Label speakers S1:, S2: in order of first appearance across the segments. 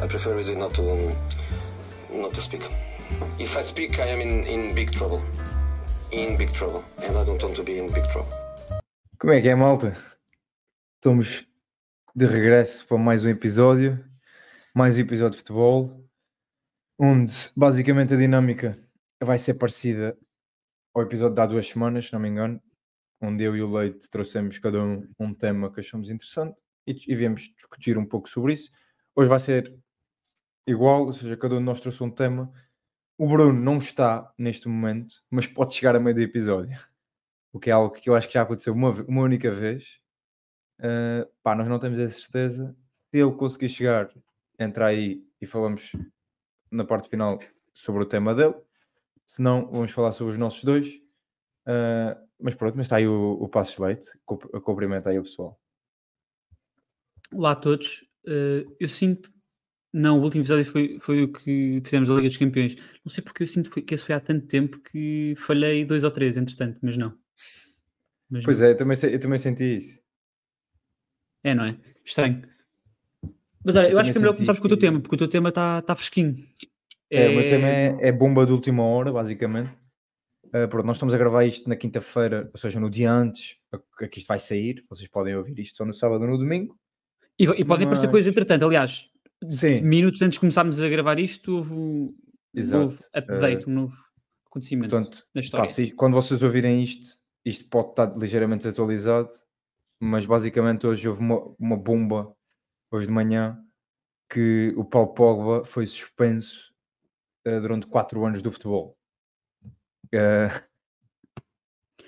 S1: I prefer really not to um, not to speak. If I speak, I am in, in big trouble. In big trouble. And I don't want to be in big trouble.
S2: Como é que é, malta? Estamos de regresso para mais um episódio, mais um episódio de futebol, onde basicamente a dinâmica vai ser parecida ao episódio de há duas semanas, se não me engano, onde eu e o Leite trouxemos cada um um tema que achamos interessante e, e viemos discutir um pouco sobre isso. Hoje vai ser igual, ou seja, cada um de nós trouxe um tema. O Bruno não está neste momento, mas pode chegar a meio do episódio, o que é algo que eu acho que já aconteceu uma, uma única vez. Uh, pá, nós não temos a certeza. Se ele conseguir chegar, entra aí e falamos na parte final sobre o tema dele. Se não, vamos falar sobre os nossos dois. Uh, mas pronto, mas está aí o, o Passos Leite. Cumprimenta aí o pessoal.
S3: Olá a todos. Eh, eu sinto. Não, o último episódio foi, foi o que fizemos da Liga dos Campeões. Não sei porque eu sinto que esse foi há tanto tempo que falhei dois ou três, entretanto, mas não. Mas
S2: Pois
S3: não.
S2: é, eu também, eu também senti isso.
S3: É, não é? Estranho. Mas olha, eu,
S2: Eu
S3: acho que é melhor começarmos com o teu tema, porque o teu tema está tá fresquinho.
S2: É, o meu tema é, é bomba de última hora, basicamente. Uh, pronto, nós estamos a gravar isto na quinta-feira, ou seja, no dia antes que isto vai sair. Vocês podem ouvir isto só no sábado ou no domingo.
S3: E, e podem aparecer
S2: Mas-
S3: coisas entretanto. Aliás,
S2: Sim.
S3: minutos antes de começarmos a gravar isto, houve um
S2: Exato.
S3: novo update, um novo acontecimento
S2: Portanto,
S3: na
S2: Pá,
S3: história.
S2: se- quando vocês ouvirem isto, isto pode estar ligeiramente desatualizado, mas basicamente hoje houve uma, uma bomba, hoje de manhã, que o Paulo Pogba foi suspenso eh, durante 4 anos do futebol. Eh,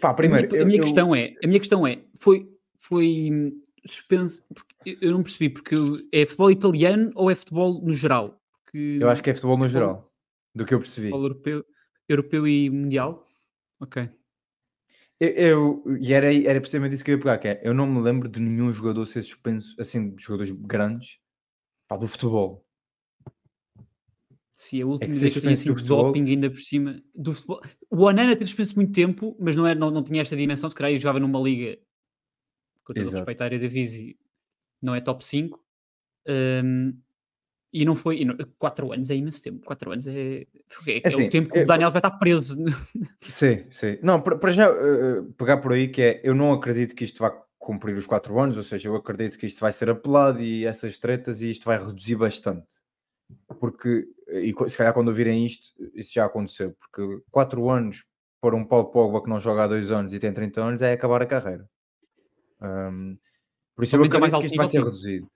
S2: pá,
S3: A
S2: primeiro,
S3: minha, a
S2: eu-
S3: minha
S2: eu-
S3: questão é, a minha questão é, foi, foi suspenso, porque eu- não percebi, porque é futebol italiano ou é futebol no geral? Porque
S2: eu acho que é futebol no
S3: futebol-
S2: geral, do que eu percebi.
S3: futebol europeu, europeu e mundial. Ok.
S2: Eu, eu- e era, era precisamente isso que eu ia pegar, que é, eu não me lembro de nenhum jogador ser suspenso, assim, de jogadores grandes, pá, do futebol.
S3: Se a última
S2: ser
S3: vez que eu tinha
S2: suspenso do
S3: assim
S2: futebol-
S3: doping ainda por cima do futebol. O Onana teve suspenso muito tempo, mas não, era, não, não tinha esta dimensão. Se calhar eu jogava numa liga com todo
S2: Exato.
S3: respeito à área da Visi, não é top 5. hum, e não foi. 4 anos é imenso tempo. 4 anos é, é, é
S2: Assim,
S3: o tempo que
S2: eu-
S3: o Daniel vai estar preso.
S2: Sim, sim. Não, para já eh, pegar por aí que é, eu não acredito que isto vá cumprir os 4 anos, ou seja, eu acredito que isto vai ser apelado e essas tretas e isto vai reduzir bastante. Porque, eh, e se calhar quando ouvirem isto, isso já aconteceu, porque 4 anos para um Paulo Pogba que não joga há 2 anos e tem 30 anos é acabar a carreira. Ahm, por isso eu
S3: ao mais
S2: acredito que isto vai ser reduzido.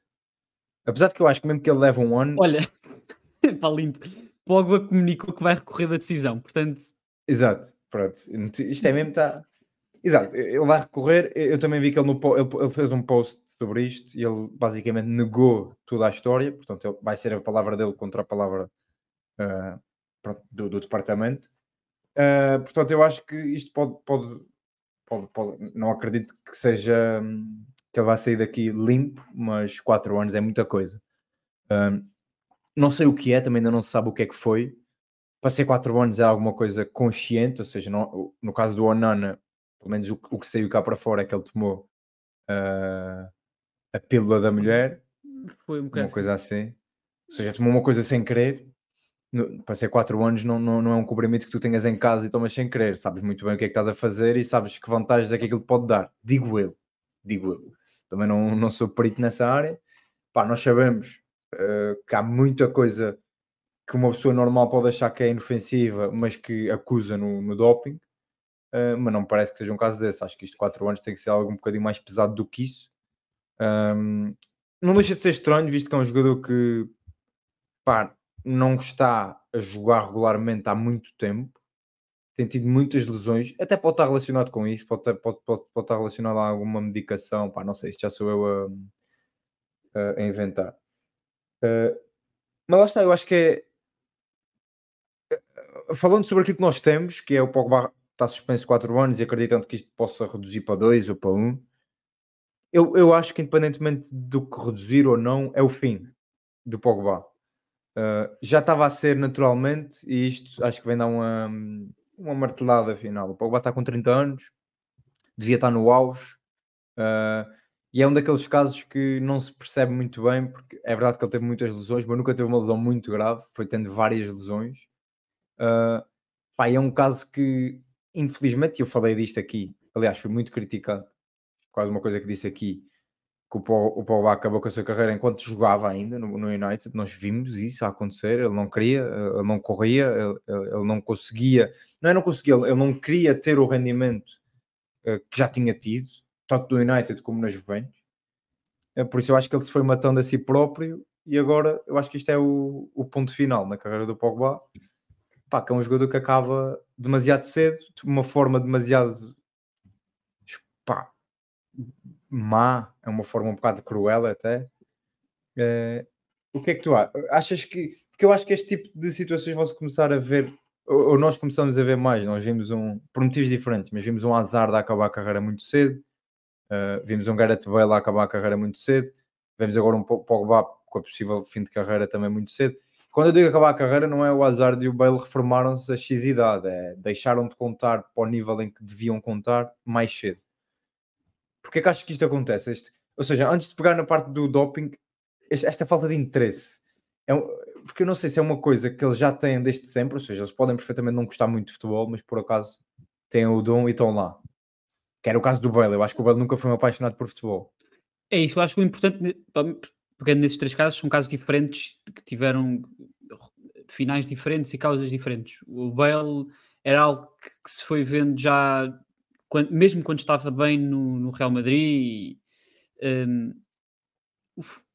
S2: Apesar de que eu acho que mesmo que ele leve um ano,
S3: Olha, pá, lindo. Pogba comunicou que vai recorrer da decisão. Portanto,
S2: Exato, pronto. Isto é mesmo, está. Exato, ele vai recorrer. Eu também vi que ele, no, ele, ele fez um post sobre isto e ele basicamente negou toda a história. Portanto, ele, vai ser a palavra dele contra a palavra pronto, do, do departamento. Ah, portanto, eu acho que isto pode, pode, pode, pode- Não acredito que seja. hum, que ele vai sair daqui limpo, mas 4 anos é muita coisa. Ah, não sei o que é, também ainda não se sabe o que é que foi para ser 4 anos é alguma coisa consciente, ou seja, não- no caso do Onana, pelo menos o, que- o que saiu cá para fora é que ele tomou ah, a pílula da mulher,
S3: foi um bocado
S2: uma
S3: assim.
S2: coisa assim. Ou seja, tomou uma coisa sem querer. Para ser 4 anos não, não, não é um comprimido que tu tenhas em casa e tomas sem querer. Sabes muito bem o que é que estás a fazer e sabes que vantagens é que aquilo pode dar. Digo eu. Digo eu. Também não, não sou perito nessa área. Pá, nós sabemos ah, que há muita coisa que uma pessoa normal pode achar que é inofensiva, mas que acusa no, no doping, uh, mas não parece que seja um caso desse. Acho que isto 4 anos tem que ser algo um bocadinho mais pesado do que isso. Um, não deixa de ser estranho, visto que é um jogador que pá, não está a jogar regularmente há muito tempo, tem tido muitas lesões, até pode estar relacionado com isso, pode, ter- pode, pode, pode estar relacionado a alguma medicação, pá, não sei, isto já sou eu a, a- inventar. Uh, mas lá está, eu acho que é falando sobre aquilo que nós temos, que é o Pogba está suspenso 4 anos e acreditando que isto possa reduzir para 2 ou para 1, um, eu, eu acho que independentemente do que reduzir ou não, é o fim do Pogba. Uh, já estava a ser naturalmente, e isto acho que vem dar uma, uma martelada final. O Pogba está com 30 anos, devia estar no auge, uh, E é um daqueles casos que não se percebe muito bem, porque é verdade que ele teve muitas lesões, mas nunca teve uma lesão muito grave, foi tendo várias lesões. Uh, pá, é um caso que, infelizmente, eu falei disto aqui, aliás, foi muito criticado, quase uma coisa que disse aqui, que o Pogba acabou com a sua carreira enquanto jogava ainda no, no, United, nós vimos isso acontecer, ele não queria, ele não corria, ele, ele não conseguia, não é não conseguia, ele não queria ter o rendimento uh, que já tinha tido, tanto no United como na Juventus, uh, por isso eu acho que ele se foi matando a si próprio e agora eu acho que isto é o, o ponto final na carreira do Pogba, pá, que é um jogador que acaba demasiado cedo, de uma forma demasiado pá, má, é uma forma um bocado cruel até. É, o que é que tu achas que. Porque eu acho que este tipo de situações vão-se começar a ver, ou, ou, nós começamos a ver mais. Nós vimos um, por motivos diferentes, mas vimos um azar de acabar a carreira muito cedo, uh, vimos um Gareth Bale a acabar a carreira muito cedo, vemos agora um Pogba com a possível fim de carreira também muito cedo. Quando eu digo acabar a carreira, não é o azar de o Bale reformaram-se a X idade, é deixaram de contar para o nível em que deviam contar mais cedo. Porquê que acho que isto acontece? Este, ou seja, antes de pegar na parte do doping, este, esta falta de interesse. É um, porque eu não sei se é uma coisa que eles já têm desde sempre, ou seja, eles podem perfeitamente não gostar muito de futebol, mas por acaso têm o dom e estão lá. Que era o caso do Bale. Eu acho que o Bale nunca foi um apaixonado por futebol.
S3: É isso, eu acho que o importante, pegando nesses três casos, são casos diferentes que tiveram finais diferentes e causas diferentes. O Bale era algo que se foi vendo já quando, mesmo quando estava bem no, no Real Madrid, um,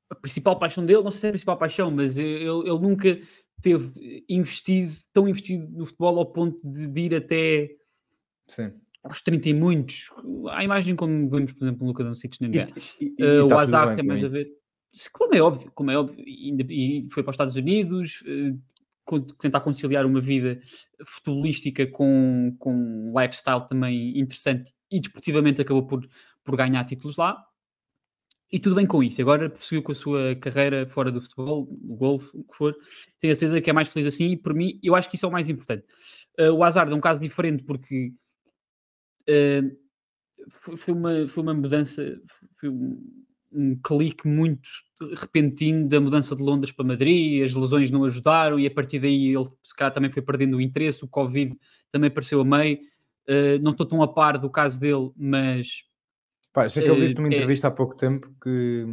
S3: a principal paixão dele, não sei se é a principal paixão, mas ele, ele nunca teve investido, tão investido no futebol ao ponto de, de ir até
S2: Sim.
S3: aos 30 e muitos. A imagem como vemos, por exemplo, no Luka Doncic na NBA. E, e, uh, o tá azar tem mais a ver. Como é óbvio, como é óbvio, e, foi para os Estados Unidos, uh, tentar conciliar uma vida futebolística com, com um lifestyle também interessante e desportivamente acabou por, por ganhar títulos lá. E tudo bem com isso. Agora prosseguiu com a sua carreira fora do futebol, o golfe, o que for. Tenho a certeza que é mais feliz assim e, por mim, eu acho que isso é o mais importante. Uh, o Hazard é um caso diferente porque uh, foi, uma, foi uma mudança, foi um, um clique muito repentino da mudança de Londres para Madrid, as lesões não ajudaram e a partir daí ele se calhar também foi perdendo o interesse, o Covid também apareceu a meio. Uh, não estou tão a par do caso dele, mas.
S2: Pá, sei que ele disse numa uh, entrevista é... há pouco tempo que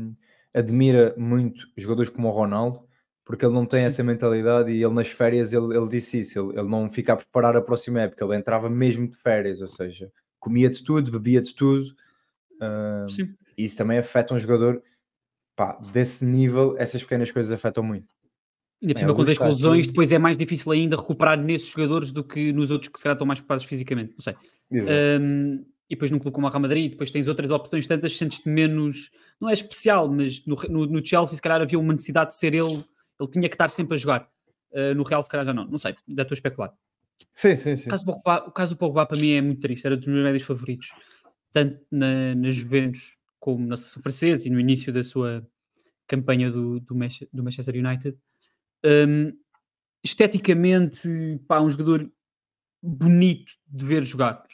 S2: admira muito jogadores como o Ronaldo, porque ele não tem Sim. essa mentalidade e ele nas férias ele, ele disse isso, ele, ele não fica a preparar a próxima época, ele entrava mesmo de férias, ou seja, comia de tudo, bebia de tudo. Uh, Sim. Isso também afeta um jogador pá, desse nível, essas pequenas coisas afetam muito.
S3: Ainda por cima, com as lesões, depois é mais difícil ainda recuperar nesses jogadores do que nos outros que se calhar estão mais preparados fisicamente, não sei. Um, e depois num clube como a Real Madrid, depois tens outras opções tantas, sentes-te menos, não é especial, mas no, no, no, Chelsea se calhar havia uma necessidade de ser ele, ele tinha que estar sempre a jogar. Uh, no Real se calhar já não, não sei, já estou a especular.
S2: Sim, sim, sim.
S3: O caso do Pogba, o caso do Pogba para mim é muito triste, era dos meus médios favoritos, tanto na, na Juventus como na seleção francesa e no início da sua campanha do, do, do Manchester United. Um, esteticamente, pá, um jogador bonito de ver jogar,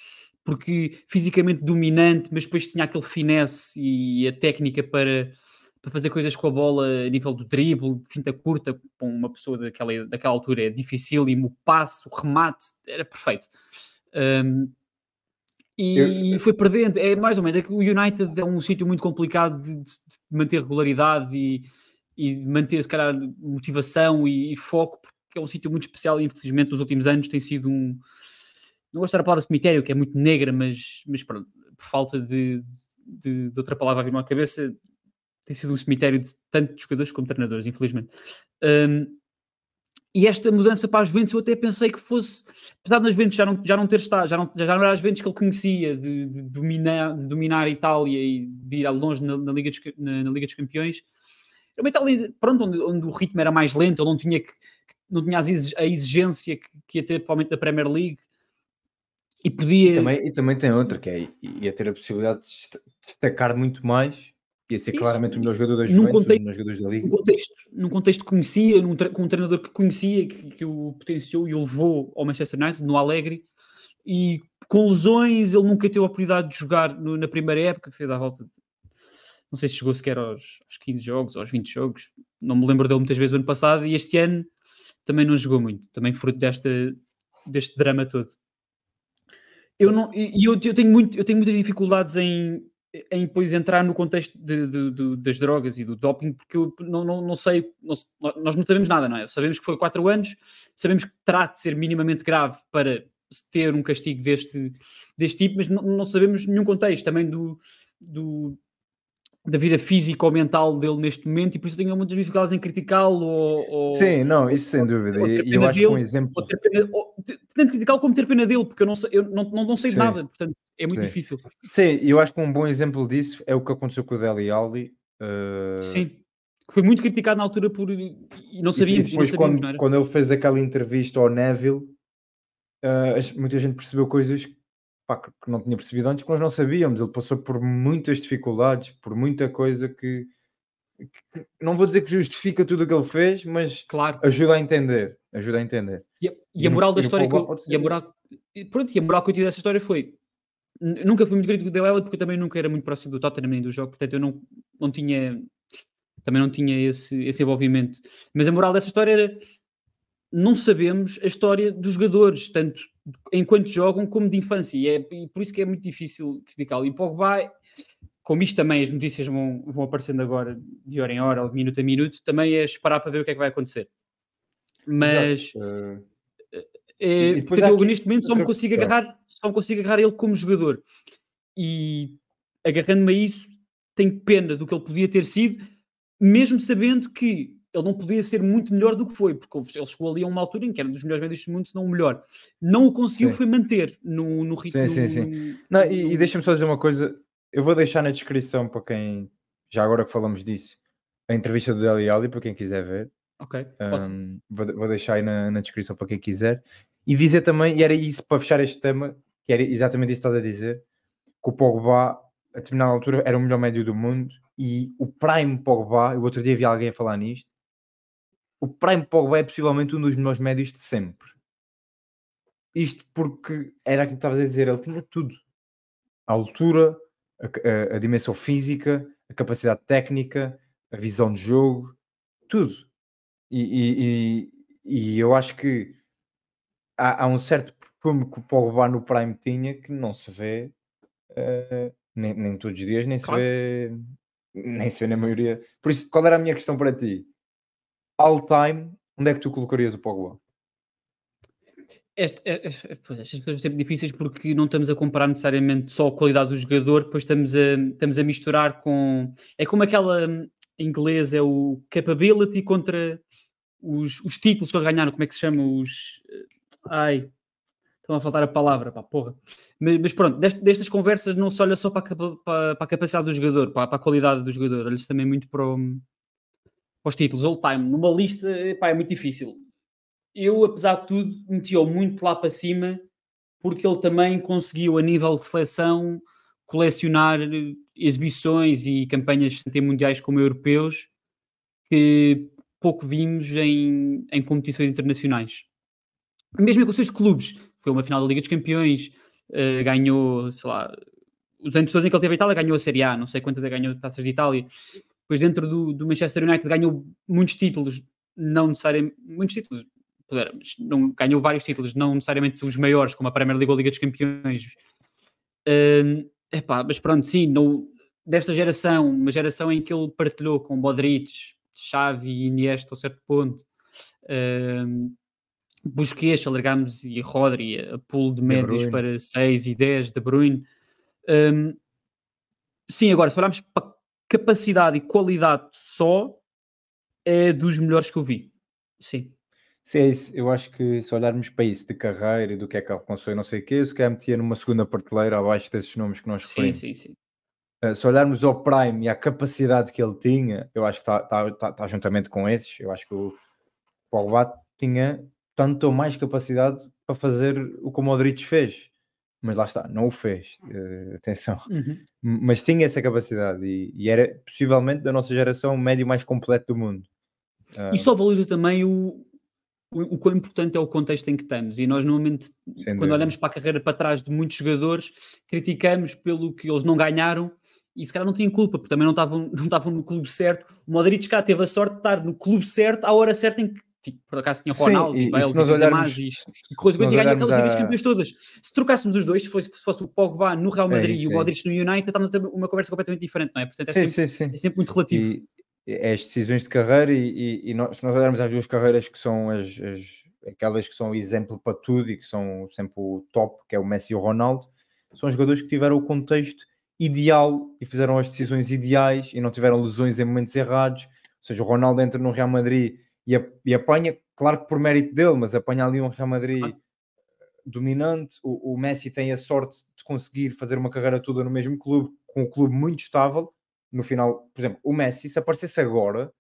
S3: porque fisicamente dominante, mas depois tinha aquele finesse e a técnica para, para fazer coisas com a bola a nível do drible, finta curta, com uma pessoa daquela, daquela altura é difícil, e o passe, o remate, era perfeito. Um, e eu... foi perdendo. É mais ou menos. É que o United é um sítio muito complicado de, de, de manter regularidade e, e de manter, se calhar, motivação e, e, foco, porque é um sítio muito especial e, infelizmente, nos últimos anos tem sido um. Não gosto da palavra cemitério, que é muito negra, mas, mas pronto, por falta de, de, de outra palavra a vir à cabeça, tem sido um cemitério de tanto de jogadores como treinadores, infelizmente. Um, e esta mudança para as Juventus eu até pensei que fosse, apesar das Juventus já não, já não ter estado, já não, já não era as Juventus que ele conhecia, de, de, dominar, de dominar a Itália e de ir longe na, na Liga, dos, na, na, Liga dos Campeões. Era uma Itália, pronto, onde, onde, o ritmo era mais lento, ele não tinha, que, não tinha a exigência que, que ia ter provavelmente da Premier League. E podia...
S2: E também, e também tem outra, que é ia ter a possibilidade de destacar muito mais ia ser Isso. claramente o melhor jogador da Juventus, contexto, o melhor jogador da Liga.
S3: Num contexto, num contexto que conhecia, num com um treinador que conhecia, que, que o potenciou e o levou ao Manchester United, no Alegre, e com lesões ele nunca teve a oportunidade de jogar no, na primeira época, fez à volta de não sei se chegou sequer aos, aos 15 jogos, aos 20 jogos, não me lembro dele muitas vezes o ano passado, e este ano também não jogou muito, também fruto desta, deste drama todo. Eu não, e eu, eu, tenho muito, eu tenho muitas dificuldades em, em depois entrar no contexto de, de, de, das drogas e do doping, porque eu não, não, não sei, não, nós não sabemos nada, não é? Sabemos que foi 4 anos, sabemos que terá de ser minimamente grave para ter um castigo deste, deste tipo, mas não, não sabemos nenhum contexto também do, do, da vida física ou mental dele neste momento e por isso tenho muitas dificuldades em criticá-lo ou,
S2: Sim, não, isso sem dúvida. E eu acho que um exemplo. Ou ter
S3: pena, ou, tanto criticá-lo como ter pena dele, porque eu não sei, eu não, não, não sei de nada, portanto é muito
S2: Sim.
S3: difícil.
S2: Sim, eu acho que um bom exemplo disso é o que aconteceu com o Deli Alli. Uh...
S3: Sim. Foi muito criticado na altura por. E não sabíamos.
S2: E depois,
S3: não
S2: sabíamos,
S3: quando, não
S2: quando ele fez aquela entrevista ao Neville, uh, muita gente percebeu coisas pá, que não tinha percebido antes, que nós não sabíamos. Ele passou por muitas dificuldades, por muita coisa que, que não vou dizer que justifica tudo o que ele fez, mas
S3: claro.
S2: ajuda a entender. Ajuda a entender.
S3: E a, e a moral da história que eu, e a moral, pronto, e a moral que eu tive dessa história foi nunca fui muito crítico do Dele porque eu também nunca era muito próximo do Tottenham nem do jogo, portanto eu não, não tinha também não tinha esse, esse envolvimento. Mas a moral dessa história era não sabemos a história dos jogadores, tanto enquanto jogam como de infância, e, é, e por isso que é muito difícil criticá-lo. E Pogba, como isto também as notícias vão, vão aparecendo agora de hora em hora, ou de minuto a minuto, também é esperar para ver o que é que vai acontecer. Mas uh... é, eu aqui, neste momento só me consigo agarrar, só me consigo agarrar ele como jogador. E agarrando-me a isso, tenho pena do que ele podia ter sido, mesmo sabendo que ele não podia ser muito melhor do que foi, porque ele chegou ali a uma altura em que era dos melhores médios do mundo, se não o melhor. Não o conseguiu sim. foi manter no, no ritmo.
S2: Sim, sim, sim. Não, e, e deixa-me só dizer uma coisa, eu vou deixar na descrição para quem, já agora que falamos disso, a entrevista do Deli Ali, para quem quiser ver.
S3: Ok.
S2: Um, vou, vou, deixar aí na, na, descrição para quem quiser. E dizer também, e era isso para fechar este tema, que era exatamente isso que estás a dizer, que o Pogba, a determinada altura, era o melhor médio do mundo e o Prime Pogba, o outro dia vi alguém a falar nisto, o Prime Pogba é possivelmente um dos melhores médios de sempre. Isto porque era aquilo que estavas a dizer, ele tinha tudo. A altura, a, a, a, dimensão física, a capacidade técnica, a visão de jogo, tudo. E, e, e, e eu acho que há, há, um certo perfume que o Pogba no Prime tinha que não se vê uh, nem, nem, todos os dias, nem claro. se vê nem se vê na maioria. Por isso, qual era a minha questão para ti? All time, onde é que tu colocarias o Pogba?
S3: É, é, pois, estas coisas são sempre difíceis porque não estamos a comparar necessariamente só a qualidade do jogador, depois estamos a, estamos a misturar com. É como aquela em inglês, é o capability contra os, os títulos que eles ganharam, como é que se chama? Os. Ai, estão a faltar a palavra, pá, porra. Mas, mas pronto, dest, destas conversas não se olha só para a, para, para a capacidade do jogador, para, para, a qualidade do jogador, olha-se também muito para o, para os títulos all time, numa lista, pá, é muito difícil. Eu, apesar de tudo, meti-o muito lá para cima, porque ele também conseguiu, a nível de seleção, colecionar exibições e campanhas tanto mundiais como europeus que pouco vimos em, em competições internacionais. Mesmo em questões de clubes, foi uma final da Liga dos Campeões, uh, ganhou, sei lá, os anos todos em que ele teve a Itália, ganhou a Série A, não sei quantas ganhou taças de Itália, depois dentro do, do Manchester United ganhou muitos títulos, não necessariamente, muitos títulos, mas não, ganhou vários títulos, não necessariamente os maiores, como a Premier League ou a Liga dos Campeões. Uh, epá, mas pronto, sim, desta geração, uma geração em que ele partilhou com Modric, Xavi e Iniesta a certo ponto, uh, Busquets, alargámos e Rodri, a pool de médios para 6 e 10, De Bruyne. Um, sim, agora, se olharmos para capacidade e qualidade só é dos melhores que eu vi. Sim.
S2: Sim, é isso. Eu acho que se olharmos para isso de carreira e do que é que ele alcançou e não sei o quê, se calhar metia numa segunda prateleira abaixo desses nomes que nós referimos.
S3: Sim, sim, sim.
S2: Uh, se olharmos ao Prime e à capacidade que ele tinha, eu acho que está tá, tá, tá juntamente com esses. Eu acho que o Pogba tinha tanto ou mais capacidade para fazer o que o Modric fez mas lá está, não o fez, uh, atenção, uhum. mas tinha essa capacidade e, e, era possivelmente da nossa geração o médio mais completo do mundo.
S3: Uh, e só valoriza também o, o, o quão importante é o contexto em que estamos. E nós, normalmente, quando olhamos para a carreira para trás de muitos jogadores, criticamos pelo que eles não ganharam e se calhar não tinham culpa, porque também não estavam, não estavam no clube certo. O Modric cá teve a sorte de estar no clube certo à hora certa em que por acaso tinha o Ronaldo
S2: Sim, e-
S3: Bale e
S2: nós olharmos-
S3: e, e
S2: nós
S3: coisa, coisa, e ganha aquelas ligas
S2: a-
S3: campeões todas. Se trocássemos os dois, se fosse, se fosse o Pogba no Real
S2: É
S3: Madrid
S2: isso,
S3: e o
S2: é
S3: Modric no United, estávamos a ter uma conversa completamente diferente, não é? Portanto, é,
S2: Sim,
S3: sempre,
S2: sim, sim.
S3: é sempre muito relativo.
S2: E é as decisões de carreira e nós, se nós olharmos as duas carreiras que são as, as- aquelas que são exemplo para tudo e que são sempre o top, que é o Messi e o Ronaldo, são jogadores que tiveram o contexto ideal e fizeram as decisões ideais e não tiveram lesões em momentos errados. Ou seja, o Ronaldo entra no Real Madrid e, a- e apanha, claro que por mérito dele, mas apanha ali um Real Madrid dominante. O, o Messi tem a sorte de conseguir fazer uma carreira toda no mesmo clube, com um clube muito estável. No final, por exemplo, o Messi, se aparecesse agora,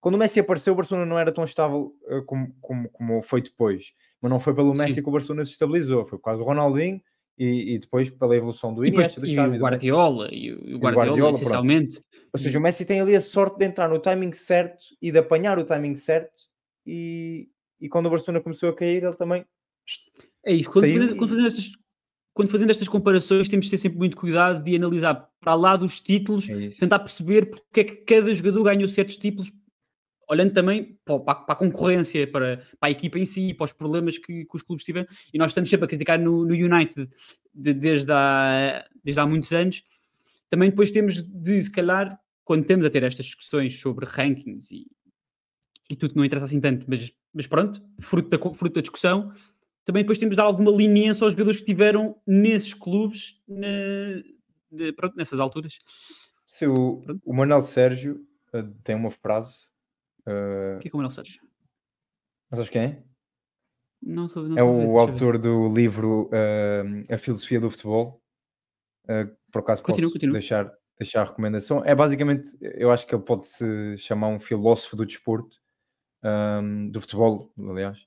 S2: quando o Messi apareceu, o Barcelona não era tão estável eh, como, como, como foi depois. Mas não foi pelo Messi
S3: Sim.
S2: que o Barcelona se estabilizou, foi por causa do Ronaldinho e, e depois pela evolução do
S3: E,
S2: Iniesta, do
S3: e
S2: Xavi.
S3: o
S2: do-
S3: Guardiola, e o, e o
S2: Guardiola,
S3: Guardiola,
S2: pronto.
S3: essencialmente.
S2: Ou seja, o Messi tem ali a sorte de entrar no timing certo e de apanhar o timing certo. E, e quando o Barcelona começou a cair, ele também.
S3: É isso, quando, fazendo,
S2: e-
S3: quando fazendo estas, quando fazendo estas comparações, temos de ter sempre muito cuidado de analisar para lá dos títulos,
S2: É
S3: tentar perceber porque é que cada jogador ganhou certos títulos, olhando também para, para a- para a concorrência, para, para a equipa em si, para os problemas que, que os clubes tiveram. E nós estamos sempre a criticar no, no United de- desde, há, desde há muitos anos. Também depois temos de, se calhar, quando temos a ter estas discussões sobre rankings e, e tudo que não interessa assim tanto, mas, mas pronto, fruto da, fruto da discussão, também depois temos de dar alguma leniência aos jogadores que tiveram nesses clubes na- de- pronto, nessas alturas.
S2: Se o, o Manuel Sérgio eh, tem uma frase.
S3: O que é que o Manuel Sérgio?
S2: mas sabes quem é?
S3: Não sou, não
S2: É o
S3: ver.
S2: autor do livro eh, A Filosofia do Futebol. Eh, por acaso
S3: Continua,
S2: posso. Deixar, deixar a recomendação. É basicamente, eu acho que ele pode se chamar um filósofo do desporto, ehm, do futebol, aliás.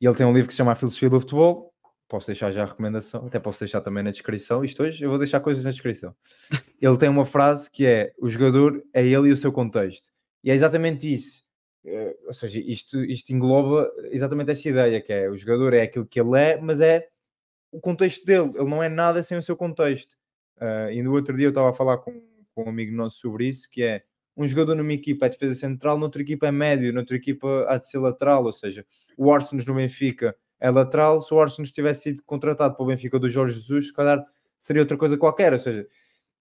S2: E ele tem um livro que se chama A Filosofia do Futebol. Posso deixar já a recomendação, até posso deixar também na descrição. Isto hoje eu vou deixar coisas na descrição. Ele tem uma frase que é: o jogador é ele e o seu contexto. E é exatamente isso. Eh, ou seja, isto, isto engloba exatamente essa ideia, que é o jogador é aquilo que ele é, mas é o contexto dele, ele não é nada sem o seu contexto. Ah, e no outro dia eu estava a falar com, com um amigo nosso sobre isso, que é um jogador numa equipa é defesa central, noutra equipa é médio, noutra equipa há de ser lateral, ou seja, o Arsenal no Benfica é lateral, se o Arsenal tivesse sido contratado para o Benfica do Jorge Jesus, se calhar seria outra coisa qualquer, ou seja,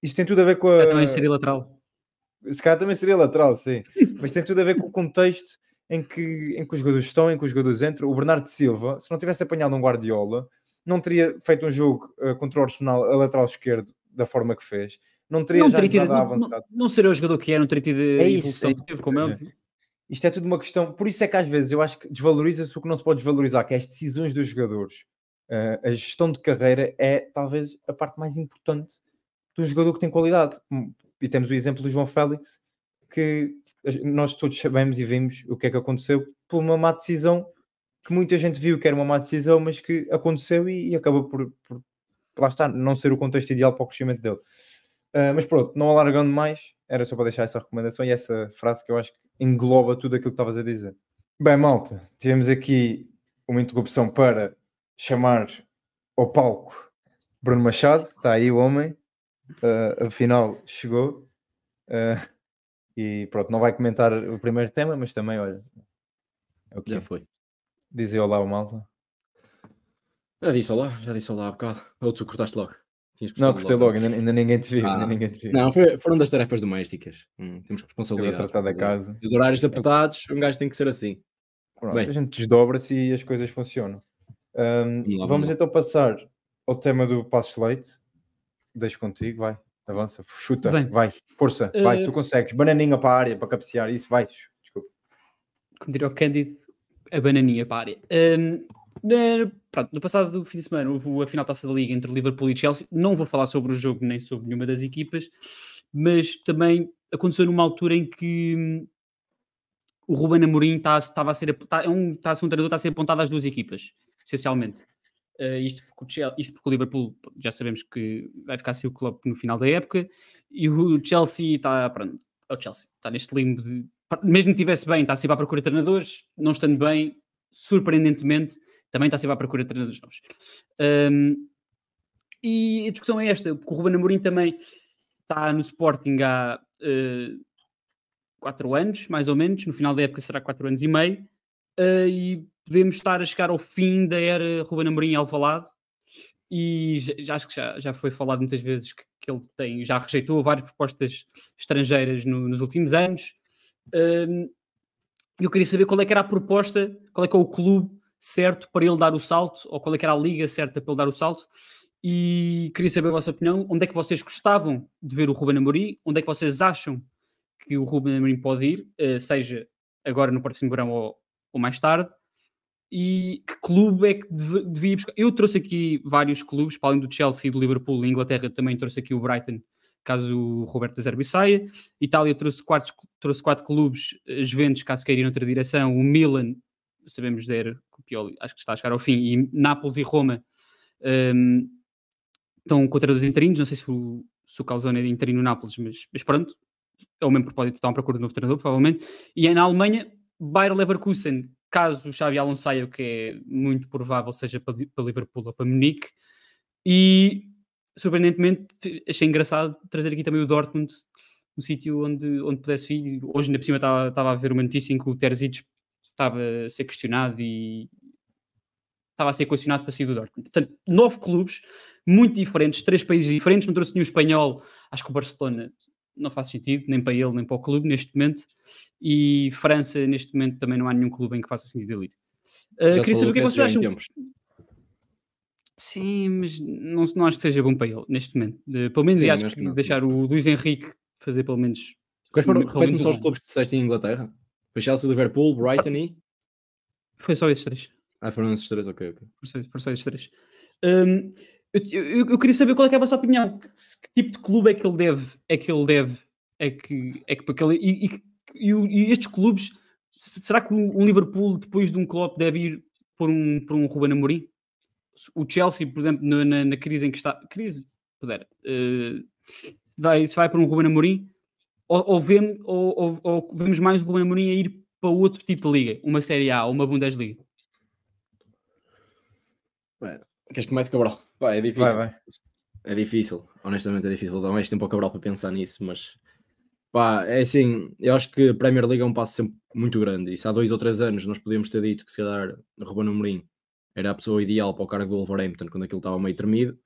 S2: isto tem tudo a ver com a...
S3: Também seria lateral.
S2: Se calhar também seria lateral, sim. Mas tem tudo a ver com o contexto em que, em que os jogadores estão, em que os jogadores entram. O Bernardo Silva, se não tivesse apanhado um Guardiola, não teria feito um jogo eh, contra o Arsenal a lateral esquerdo da forma que fez. Não teria
S3: Não,
S2: já
S3: teria tido,
S2: nada
S3: não, não,
S2: avançado.
S3: não seria o jogador que é, não teria tido
S2: É isso,
S3: evolução
S2: é
S3: que teve, como é
S2: isso.
S3: óbvio.
S2: Isto é tudo uma questão. Por isso é que às vezes eu acho que desvaloriza-se o que não se pode desvalorizar, que é as decisões dos jogadores. Eh, a gestão de carreira é talvez a parte mais importante de um jogador que tem qualidade. E temos o exemplo do João Félix, que nós todos sabemos e vimos o que é que aconteceu por uma má decisão que muita gente viu que era uma má decisão, mas que aconteceu e, e acabou por, por lá está, não ser o contexto ideal para o crescimento dele. Uh, mas pronto, não alargando mais, era só para deixar essa recomendação e essa frase que eu acho que engloba tudo aquilo que estavas a dizer. Bem, malta, tivemos aqui uma interrupção para chamar ao palco Bruno Machado, está aí o homem, uh, afinal chegou. Uh, e pronto, não vai comentar o primeiro tema, mas também, olha, é o que
S4: Já
S2: é.
S4: foi.
S2: Dizer olá ao malta.
S4: Já disse olá, já disse olá há bocado. Ou tu cortaste logo.
S2: Não,
S4: cortado
S2: gostei logo, ainda, ainda ninguém te viu, ainda
S4: Ah.
S2: ninguém te viu.
S4: Não, foi- foram das tarefas domésticas. Hum, temos responsabilidade.
S2: tratar da casa.
S4: Os horários apertados, um gajo tem que ser assim.
S2: Pronto,
S4: Bem.
S2: a gente desdobra-se e as coisas funcionam. Ahm,
S4: Vamos lá,
S2: vamos
S4: vamos lá.
S2: então passar ao tema do Passos Leite. Deixo contigo, vai, avança, chuta,
S3: Bem.
S2: vai, força, vai,
S3: Eh,
S2: tu consegues. Bananinha para a área, para cabecear, isso, vai. Desculpa.
S3: como diria o Cândido, a bananinha para a área. Hum, na- pronto, no passado fim de semana houve a final taça da Liga entre Liverpool e Chelsea. Não vou falar sobre o jogo nem sobre nenhuma das equipas, mas também aconteceu numa altura em que hum, o Ruben Amorim está, estava a ser, está, é um, está a ser um treinador está a ser apontado às duas equipas, essencialmente. Uh, isto, porque o isto porque o Liverpool já sabemos que vai ficar sem o clube no final da época e o Chelsea está, pronto, é o Chelsea, está neste limbo de mesmo que estivesse bem, está sempre à procura de treinadores, não estando bem, surpreendentemente, também está sempre à procura de treinadores novos. Um, e a discussão é esta, porque o Ruben Amorim também está no Sporting há uh, quatro anos, mais ou menos. No final da época será quatro anos e meio. Uh, e podemos estar a chegar ao fim da era Ruben Amorim Alvalade. E já, acho que já, já foi falado muitas vezes que, que ele tem, já rejeitou várias propostas estrangeiras no, nos últimos anos. Uh, eu queria saber qual é que era a proposta, qual é que é o clube certo para ele dar o salto, ou qual é que era a liga certa para ele dar o salto. E queria saber a vossa opinião, onde é que vocês gostavam de ver o Ruben Amorim, onde é que vocês acham que o Ruben Amorim pode ir, uh, seja agora no próximo verão ou, ou, mais tarde, e que clube é que devia buscar. Eu trouxe aqui vários clubes, para além do Chelsea do Liverpool, Inglaterra também trouxe aqui o Brighton, caso o Roberto Zerbi saia. Itália trouxe quatro, trouxe quatro clubes, eh, Juventus, caso queira ir noutra direção, o Milan, sabemos que o Pioli acho que está a chegar ao fim, e Nápoles e Roma um, ehm, estão contra os interinos, não sei se o, se o Calzone é interino Nápoles, mas, mas pronto, é o mesmo propósito, está à procura de novo treinador, provavelmente. E é na Alemanha, Bayer Leverkusen, caso o Xavi Alonso saia, o que é muito provável seja para, Liverpool ou para Munique. E, surpreendentemente, achei engraçado trazer aqui também o Dortmund, um sítio onde, onde pudesse vir. Hoje, ainda por cima, estava, estava a ver uma notícia em que o Terzic estava a ser questionado e estava a ser questionado para sair do Dortmund. Portanto, nove clubes muito diferentes, três países diferentes, não trouxe nenhum espanhol. Acho que o Barcelona não faz sentido, nem para ele, nem para o clube neste momento. E França, neste momento, também não há nenhum clube em que faça sentido ele ir. Uh, queria saber o que é que vocês acham. Sim, mas não, não acho que seja bom para ele neste momento. De, pelo menos Sim, acho que não, deixar o Luís Henrique fazer pelo menos.
S4: Quais foram só os clubes que disseste em Inglaterra? Foi Chelsea, Liverpool, Brighton e.
S3: Foi só esses três.
S4: Ah, foram esses três, ok, ok.
S3: Foram só, só esses três. Um, eu, eu, eu, queria saber qual é, é a vossa opinião. Que, que, tipo de clube é que ele deve, é que ele deve, é que, é que para aquele, e, e, e, e estes clubes, será que um Liverpool depois de um Klopp deve ir por um, por um Ruben Amorim? O Chelsea, por exemplo, na, na, na crise em que está, crise, puder, uh, vai, se vai por um Ruben Amorim, ou, ou, vemos, ou, ou vemos mais o Ruben Amorim a ir para outro tipo de liga, uma Série A ou uma Bundesliga?
S4: Bueno, queres que comece, Cabral? Pá, é difícil. Vai, vai. É difícil, honestamente é difícil. Vou dar mais tempo ao Cabral para pensar nisso, mas pá, é assim, eu acho que a Premier League é um passo sempre muito grande. E se há dois ou três anos nós podíamos ter dito que se calhar Ruben Amorim era a pessoa ideal para o cargo do Wolverhampton quando aquilo estava meio tremido.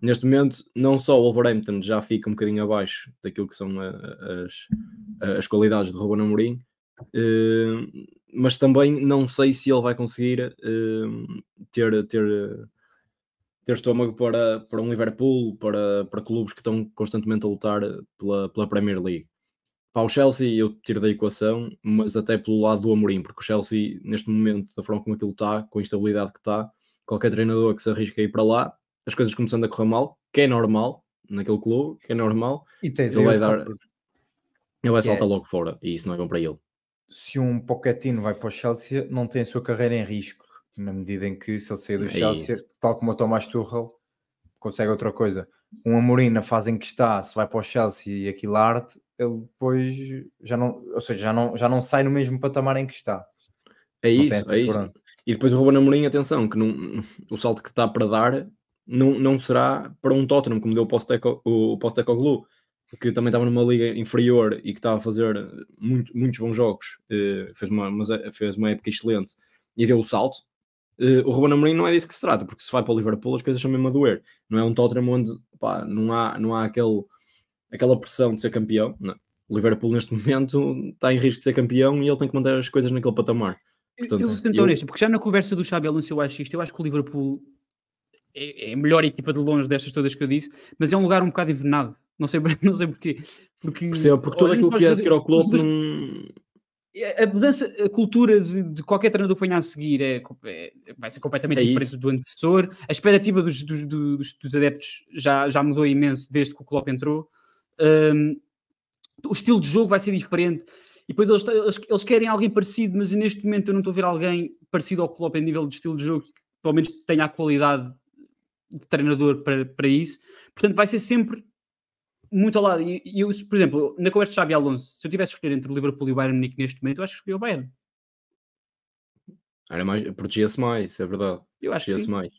S4: Neste momento, não só o Wolverhampton já fica um bocadinho abaixo daquilo que são as, as qualidades de Ruben Amorim, uh, mas também não sei se ele vai conseguir uh, ter, ter ter estômago para, para um Liverpool, para, para clubes que estão constantemente a lutar pela, pela Premier League. Para o Chelsea eu tiro da equação, mas até pelo lado do Amorim, porque o Chelsea, neste momento, da forma como aquilo está, com a instabilidade que está, qualquer treinador que se arrisque a ir para lá, as coisas começando a correr mal, que é normal naquele clube, que é normal,
S2: e tens
S4: ele vai dar. Ele vai saltar é. logo fora, e isso não é bom para ele.
S2: Se um Pochettino vai para o Chelsea, não tem a sua carreira em risco na medida em que se ele sair do é Chelsea, isso. tal como o Tomás Tuchel, consegue outra coisa. Um Amorim na fase em que está, se vai para o Chelsea e aquilo arte, ele depois já não, ou seja, já não, já não sai no mesmo patamar em que está.
S4: É não isso, é isso. E depois o Ruben Amorim, atenção, que não, o salto que está para dar não, não será para um Tottenham, como deu o Postecoglou, que também estava numa liga inferior e que estava a fazer muito, muitos bons jogos, eh, fez, uma, fez uma época excelente e deu o salto, Uh, o Ruben Amorim não é disso que se trata, porque se vai para o Liverpool as coisas são mesmo a doer. Não é um Tottenham onde pá, não há, não há aquele, aquela pressão de ser campeão. Não. O Liverpool neste momento está em risco de ser campeão e ele tem que manter as coisas naquele patamar.
S3: Portanto, eu vou honesto, porque já na conversa do Xabi Alonso eu acho isto, eu acho que o Liverpool é, é, a melhor equipa de longe destas todas que eu disse, mas é um lugar um bocado envenenado. Não sei, não sei porquê.
S4: Porque, Percebo, porque tudo aquilo que é seguir ao clube não
S3: a mudança, a cultura de, de, qualquer treinador que venha a seguir é, é vai ser completamente é diferente isso. do antecessor. A expectativa dos, dos, dos, dos, adeptos já, já mudou imenso desde que o Klopp entrou. Um, o estilo de jogo vai ser diferente. E depois eles, eles, eles, querem alguém parecido, mas neste momento eu não estou a ver alguém parecido ao Klopp em nível de estilo de jogo que pelo menos tenha a qualidade de treinador para, para isso. Portanto, vai ser sempre muito ao lado. E, eu, por exemplo, na conversa de Xabi Alonso, se eu tivesse escolher entre o Liverpool e o Bayern Munique neste momento, eu acho que escolhi o Bayern.
S4: Era mais, protegia-se mais, é verdade.
S3: Eu acho que sim.
S4: mais.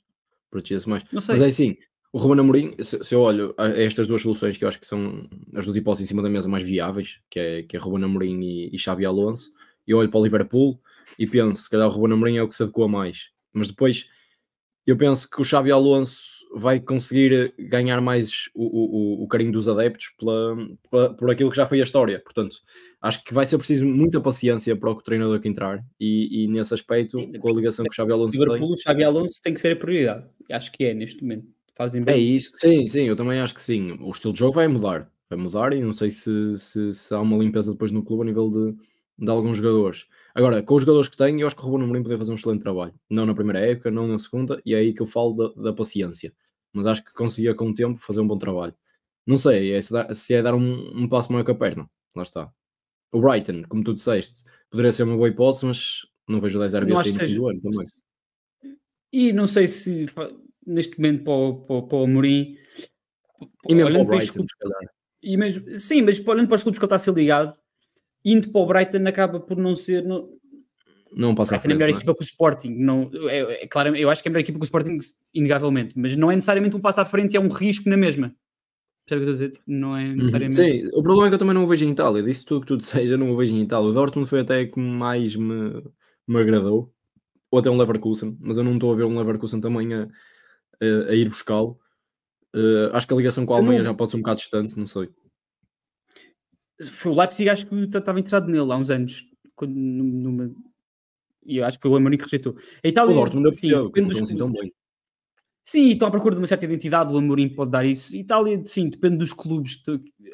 S4: Protegia-se mais. Não sei. Mas é assim, o Ruben Amorim, se, se, eu olho a estas duas soluções que eu acho que são as duas hipóteses em cima da mesa mais viáveis, que é, que é Ruben Amorim e, e Xabi Alonso, eu olho para o Liverpool e penso, se calhar o Ruben Amorim é o que se adequa mais. Mas depois eu penso que o Xabi Alonso vai conseguir ganhar mais o, o, o carinho dos adeptos pela, pela, por aquilo que já foi a história. Portanto, acho que vai ser preciso muita paciência para o treinador que entrar e, e nesse aspecto, Sim, com a ligação que o Xabi Alonso
S3: Liverpool, tem... o Xabi Alonso tem que ser a prioridade. Acho que é neste momento. Fazem
S4: bem. É isso, sim, sim, eu também acho que sim. O estilo de jogo vai mudar. Vai mudar e não sei se, se, se há uma limpeza depois no clube a nível de, de alguns jogadores. Agora, com os jogadores que tem, eu acho que o Ruben Amorim poderia fazer um excelente trabalho. Não na primeira época, não na segunda, e é aí que eu falo da, da paciência. Mas acho que conseguia com o tempo fazer um bom trabalho. Não sei é se, dá, se é dar um, um passo maior com a perna. Lá está. O Brighton, como tu disseste, poderia ser uma boa hipótese, mas não vejo o 10 RB sair seja... do ano também.
S3: E não sei se neste momento para o, para, para o Amorim.
S4: E mesmo para o Brighton, clubes,
S3: e mesmo, sim, mas olhando para os clubes que ele está a ser ligado, indo para o Brighton acaba por não ser. Não,
S4: não passa
S3: a frente, é a melhor equipa que o Sporting. Não, é, é, claro, eu acho que é a melhor equipa que o Sporting, inegavelmente, mas não é necessariamente um passo à frente, é um risco na mesma. Sabe o que eu estou a dizer? Não é uhum. necessariamente.
S4: Sim, o problema é que eu também não o vejo em Itália. Disse tudo que tu disseste, eu não o vejo em Itália. O Dortmund foi até que mais me, me agradou, ou até um Leverkusen, mas eu não estou a ver um Leverkusen também a, a, a ir buscá-lo. Uh, acho que a ligação com a Alemanha não... já pode ser um bocado distante, não sei.
S3: Foi o Leipzig, acho que estava interessado nele há uns anos, quando, numa, e eu acho que foi o Amorim que rejeitou. A Itália,
S4: o Dortmund sim, depende dos então bem.
S3: Sim, estão à procura de uma certa identidade, o Amorim pode dar isso. Itália, sim, depende dos clubes.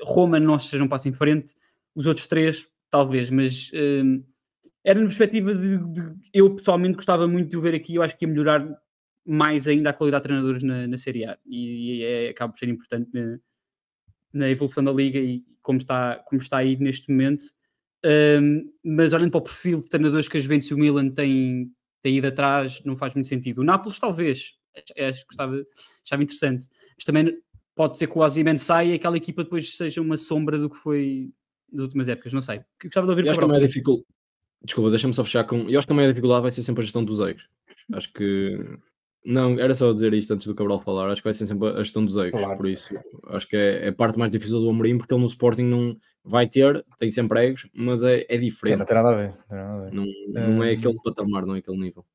S3: Roma, nós sejam um passo em frente, os outros três, talvez, mas hum, era na perspectiva de, de, Eu pessoalmente gostava muito de o ver aqui, eu acho que ia melhorar mais ainda a qualidade de treinadores na, na Série A e, e é, acaba por ser importante na, na, evolução da liga e como está, como está aí neste momento. Um, mas olhando para o perfil de treinadores que a Juventus e o Milan têm, têm ido atrás, não faz muito sentido. O Nápoles, talvez, acho que gostava, achava interessante, mas também pode ser que o Ozyman saia e aquela equipa depois seja uma sombra do que foi das últimas épocas, não sei. Gostava de ouvir
S4: eu acho que a maior dificuldade. Desculpa, deixa-me só fechar com. Eu acho que a maior dificuldade vai ser sempre a gestão dos egos. Acho que. Não, era só dizer isto antes do Cabral falar. Acho que vai ser sempre a gestão dos egos. Claro. Por isso, acho que é, é, a parte mais difícil do Amorim, porque ele no Sporting não, vai ter, tem sempre egos, mas é, é diferente. Sim,
S2: não tem nada a ver. Não, nada a ver.
S4: não, não é aquele patamar, não é aquele nível.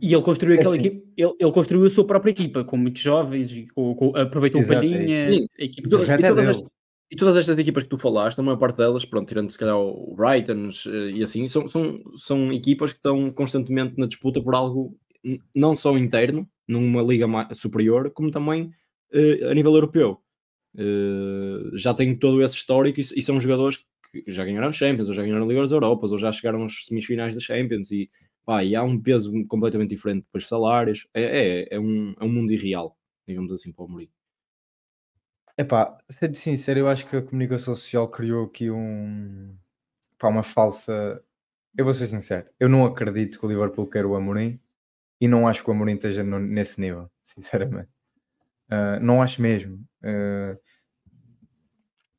S3: E ele construiu é aquela assim. equipa, ele, ele, construiu a sua própria equipa, com muitos jovens, e com, com, aproveitou Exato, o é Palhinha, é a equipa. E, todas,
S4: e, é todas estas, e, todas estas, equipas que tu falaste, a maior parte delas, pronto, tirando se calhar o Brighton eh, e assim, são, são, são equipas que estão constantemente na disputa por algo não só interno, numa liga superior, como também uh, a nível europeu. Uh, já tem todo esse histórico e, e, são jogadores que já ganharam Champions, ou já ganharam Liga das Europas, ou já chegaram às semifinais da Champions e, pá, e há um peso completamente diferente depois de salários. É, é, é, um, é um mundo irreal, digamos assim, para o Mourinho.
S2: Epá, sendo sincero, eu acho que a comunicação social criou aqui um pá, uma falsa. Eu vou ser sincero, eu não acredito que o Liverpool quer o Amorim e não acho que o Amorim esteja no, nesse nível, sinceramente. Uh, não acho mesmo. Uh,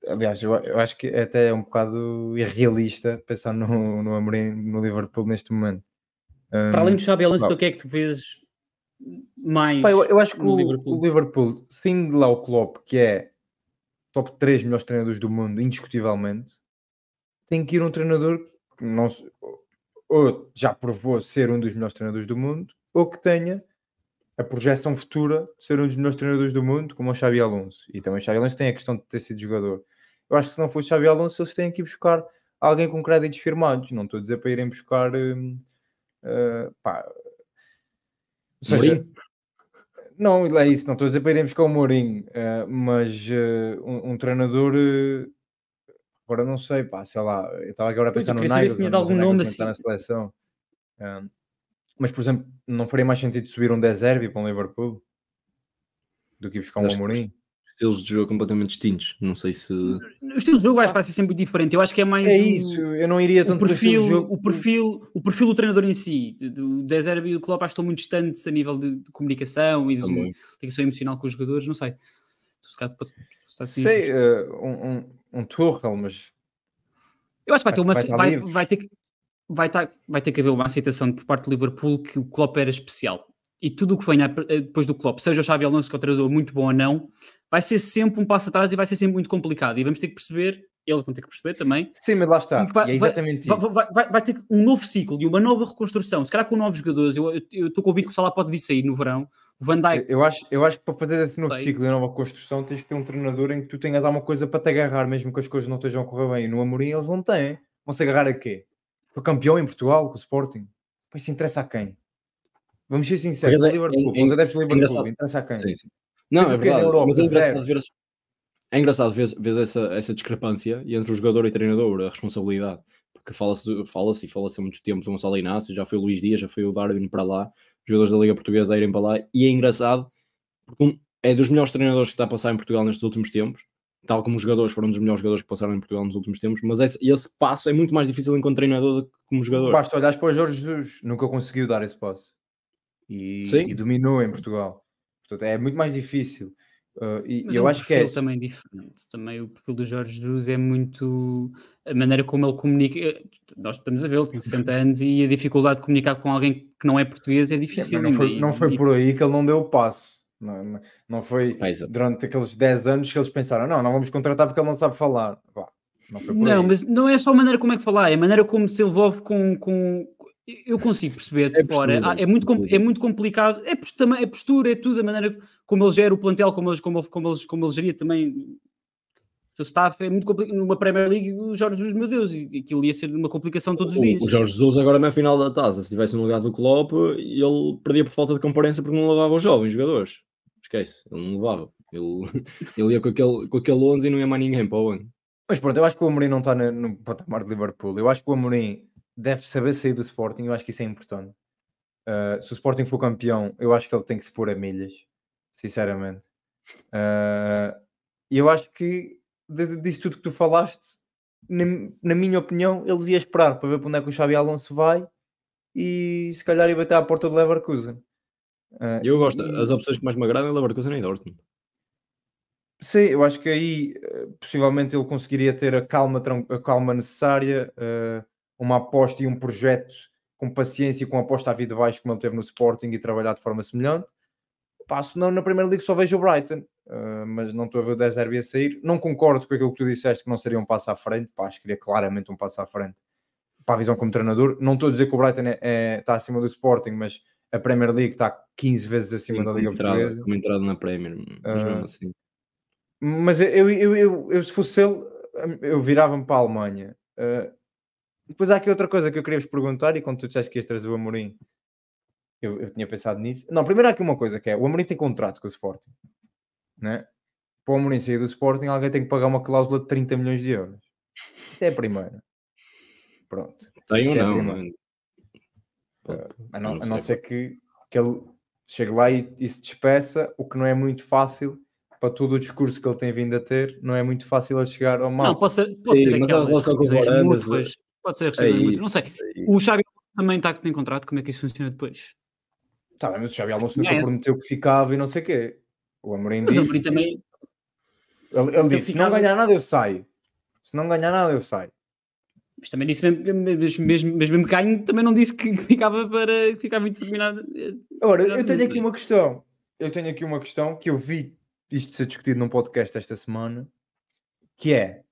S2: aliás, eu, eu, acho que até é um bocado irrealista pensar no, no Amorim no Liverpool neste momento.
S3: Um, Para além do Xabi Alonso, o que é que tu vês mais?
S2: Pá, eu, eu, acho que o Liverpool, o Liverpool, lá o Klopp, que é top 3 melhores treinadores do mundo, indiscutivelmente, tem que ir um treinador que não ou já provou ser um dos melhores treinadores do mundo, ou que tenha a projeção futura de ser um dos melhores treinadores do mundo, como o Xabi Alonso. E também o Xabi Alonso tem a questão de ter sido jogador. Eu acho que se não fosse Xabi Alonso, eles têm que ir buscar alguém com créditos firmados. Não estou a dizer para irem buscar. Uh, uh, pá. Ou seja, não, é isso. Não estou a dizer para irem buscar o Mourinho, uh, mas um, um, treinador. agora não sei, pá, sei lá. Eu estava agora a pensar no Nagelsmann,
S3: se algum nome assim.
S2: na seleção. Mas, por exemplo, não faria mais sentido subir um Deserve para um Liverpool do que ir buscar um Amorim?
S4: estilos de jogo completamente distintos. Não sei se.
S3: O estilo de jogo vai, ser sempre diferente. Eu acho que é mais.
S2: É isso, eu não iria tanto
S3: o perfil, o, jogo... o perfil, o perfil do treinador em si, do Deserve e do Klopp, acho que estão muito distantes a nível de, de comunicação e de ligação emocional com os jogadores. Não sei. Se caso pode,
S2: sei, uh, um, um, um Tuchel, mas.
S3: Eu acho que vai ter uma. Vai, vai, vai ter que. Vai, tá, vai ter que haver uma aceitação por parte do Liverpool que o Klopp era especial e tudo o que venha eh, depois do Klopp, seja o Xabi Alonso que é um treinador muito bom ou não, vai ser sempre um passo atrás e vai ser sempre muito complicado. E vamos ter que perceber, eles vão ter que perceber também.
S2: Sim, mas lá está. Vai, é exatamente
S3: vai, isso. Vai, vai, vai, ter um novo ciclo e uma nova reconstrução. Se calhar com novos jogadores, eu estou convicto que o Salah pode vir sair no verão. O Van Dijk.
S2: Eu acho, eu acho que para fazer esse novo Sei. ciclo e nova construção tens que ter um treinador em que tu tenhas alguma coisa para te agarrar, mesmo que as coisas não estejam a correr bem. E no Amorim eles não têm. Vão se agarrar a quê? Foi campeão em Portugal com o Sporting. Pois se interessa a quem? Vamos ser sinceros, o Liverpool, os adeptos do Liverpool, interessa a quem? Sim, sim.
S4: Não, é verdade, Europa, mas é engraçado ver, é engraçado ver, ver essa, essa discrepância entre o jogador e o treinador, a responsabilidade, porque fala-se fala e fala-se há muito tempo de Gonçalo Inácio, já foi o Luís Dias, já foi o Darwin para lá, jogadores da Liga Portuguesa a irem para lá, e é engraçado, porque um, é dos melhores treinadores que está a passar em Portugal nestes últimos tempos, tal como os jogadores foram dos melhores jogadores que passaram em Portugal nos últimos tempos, mas esse, esse passo é muito mais difícil enquanto treinador do que como jogador.
S2: Basta olhar para o Jorge Jesus, nunca conseguiu dar esse passo e, e dominou em Portugal. Portanto, é muito mais difícil. Uh, e
S3: Mas
S2: eu
S3: é um
S2: acho que é
S3: também diferente. Também o perfil do Jorge Jesus é muito a maneira como ele comunica. Eh, nós estamos a ver, ele tem 60 anos e a dificuldade de comunicar com alguém que não é português é difícil.
S2: não, foi, não foi por aí que ele não deu o passo. Não, não foi durante aqueles 10 anos que eles pensaram: não, não vamos contratar porque ele não sabe falar.
S3: não, não mas não é só a maneira como é que falar, é a maneira como se envolve com, com, eu consigo perceber de é fora, postura, é, muito, é muito complicado, é, também, é postura, é tudo, a maneira como ele gera o plantel, como, eles, como, como, eles, como ele geria também o seu staff, é muito complicado. Numa Premier League, o Jorge Jesus, meu Deus, e aquilo ia ser uma complicação todos os dias.
S4: O Jorge Jesus, agora na final da taça, se tivesse no lugar do Klopp, ele perdia por falta de comparência porque não levava os jovens jogadores. Esquece, ele não levava. Ele, ele ia com aquele, com aquele 11 e não ia mais ninguém para o ano.
S2: Mas pronto, eu acho que o Amorim não está no, no patamar de Liverpool. Eu acho que o Amorim deve saber sair do Sporting, eu acho que isso é importante. Uh, se o Sporting for campeão, eu acho que ele tem que se pôr a milhas, sinceramente. Uh, eu acho que disso tudo que tu falaste, na, na, minha opinião, ele devia esperar para ver para onde é que o Xabi Alonso vai e se calhar ir bater à porta do Leverkusen.
S4: Uh, eu gosto, e... as opções que mais me agradam é Leverkusen e Dortmund.
S2: Sim, eu acho que aí possivelmente ele conseguiria ter a calma, a calma necessária. Uh, uma aposta e um projeto com paciência e com aposta à vida baixo como ele teve no Sporting e trabalhar de forma semelhante. Passo não na Primeira Liga só vejo o Brighton, uh, mas não estou a ver o Deserbi a sair. Não concordo com aquilo que tu disseste que não seria um passo à frente. Pá, acho que seria claramente um passo à frente para a visão como treinador. Não estou a dizer que o Brighton é, é, está acima do Sporting, mas a Premier League está 15 vezes acima Sim, da Liga
S4: entrada,
S2: Portuguesa.
S4: Como entrada na Premier, mas uh, mesmo assim.
S2: Mas eu, eu, eu, eu, se fosse ele, eu virava-me para a Alemanha. Uh, depois há aqui outra coisa que eu queria vos perguntar, e quando tu disseste que ias trazer o Amorim, eu, eu tinha pensado nisso. Não, primeiro há aqui uma coisa que é: o Amorim tem contrato com o Sporting, né? Para o Amorim sair do Sporting, alguém tem que pagar uma cláusula de 30 milhões de euros. Isto é a primeira. Pronto.
S4: Tem ou é não, mano?
S2: A não, a não ser que, que ele chegue lá e, e se despeça, o que não é muito fácil para todo o discurso que ele tem vindo a ter, não é muito fácil a chegar ao mal.
S3: Não, pode ser, pode Sim, ser mas a relação com os Varandas, Pode ser é muito. Não sei. É o Xabi também está em contrato, como é que isso funciona depois?
S2: Tá bem, mas o Xabi Alonso nunca é prometeu que ficava e não sei o quê. O Amorim disse. O Amorim também. Ele, ele disse: se não ganhar nada, eu saio. Se não ganhar nada, eu saio.
S3: Mas também disse, mesmo, mesmo, mesmo que ganhe, também não disse que ficava para que ficava indeterminado.
S2: Agora, eu tenho aqui uma questão. Eu tenho aqui uma questão que eu vi isto ser discutido num podcast esta semana, que é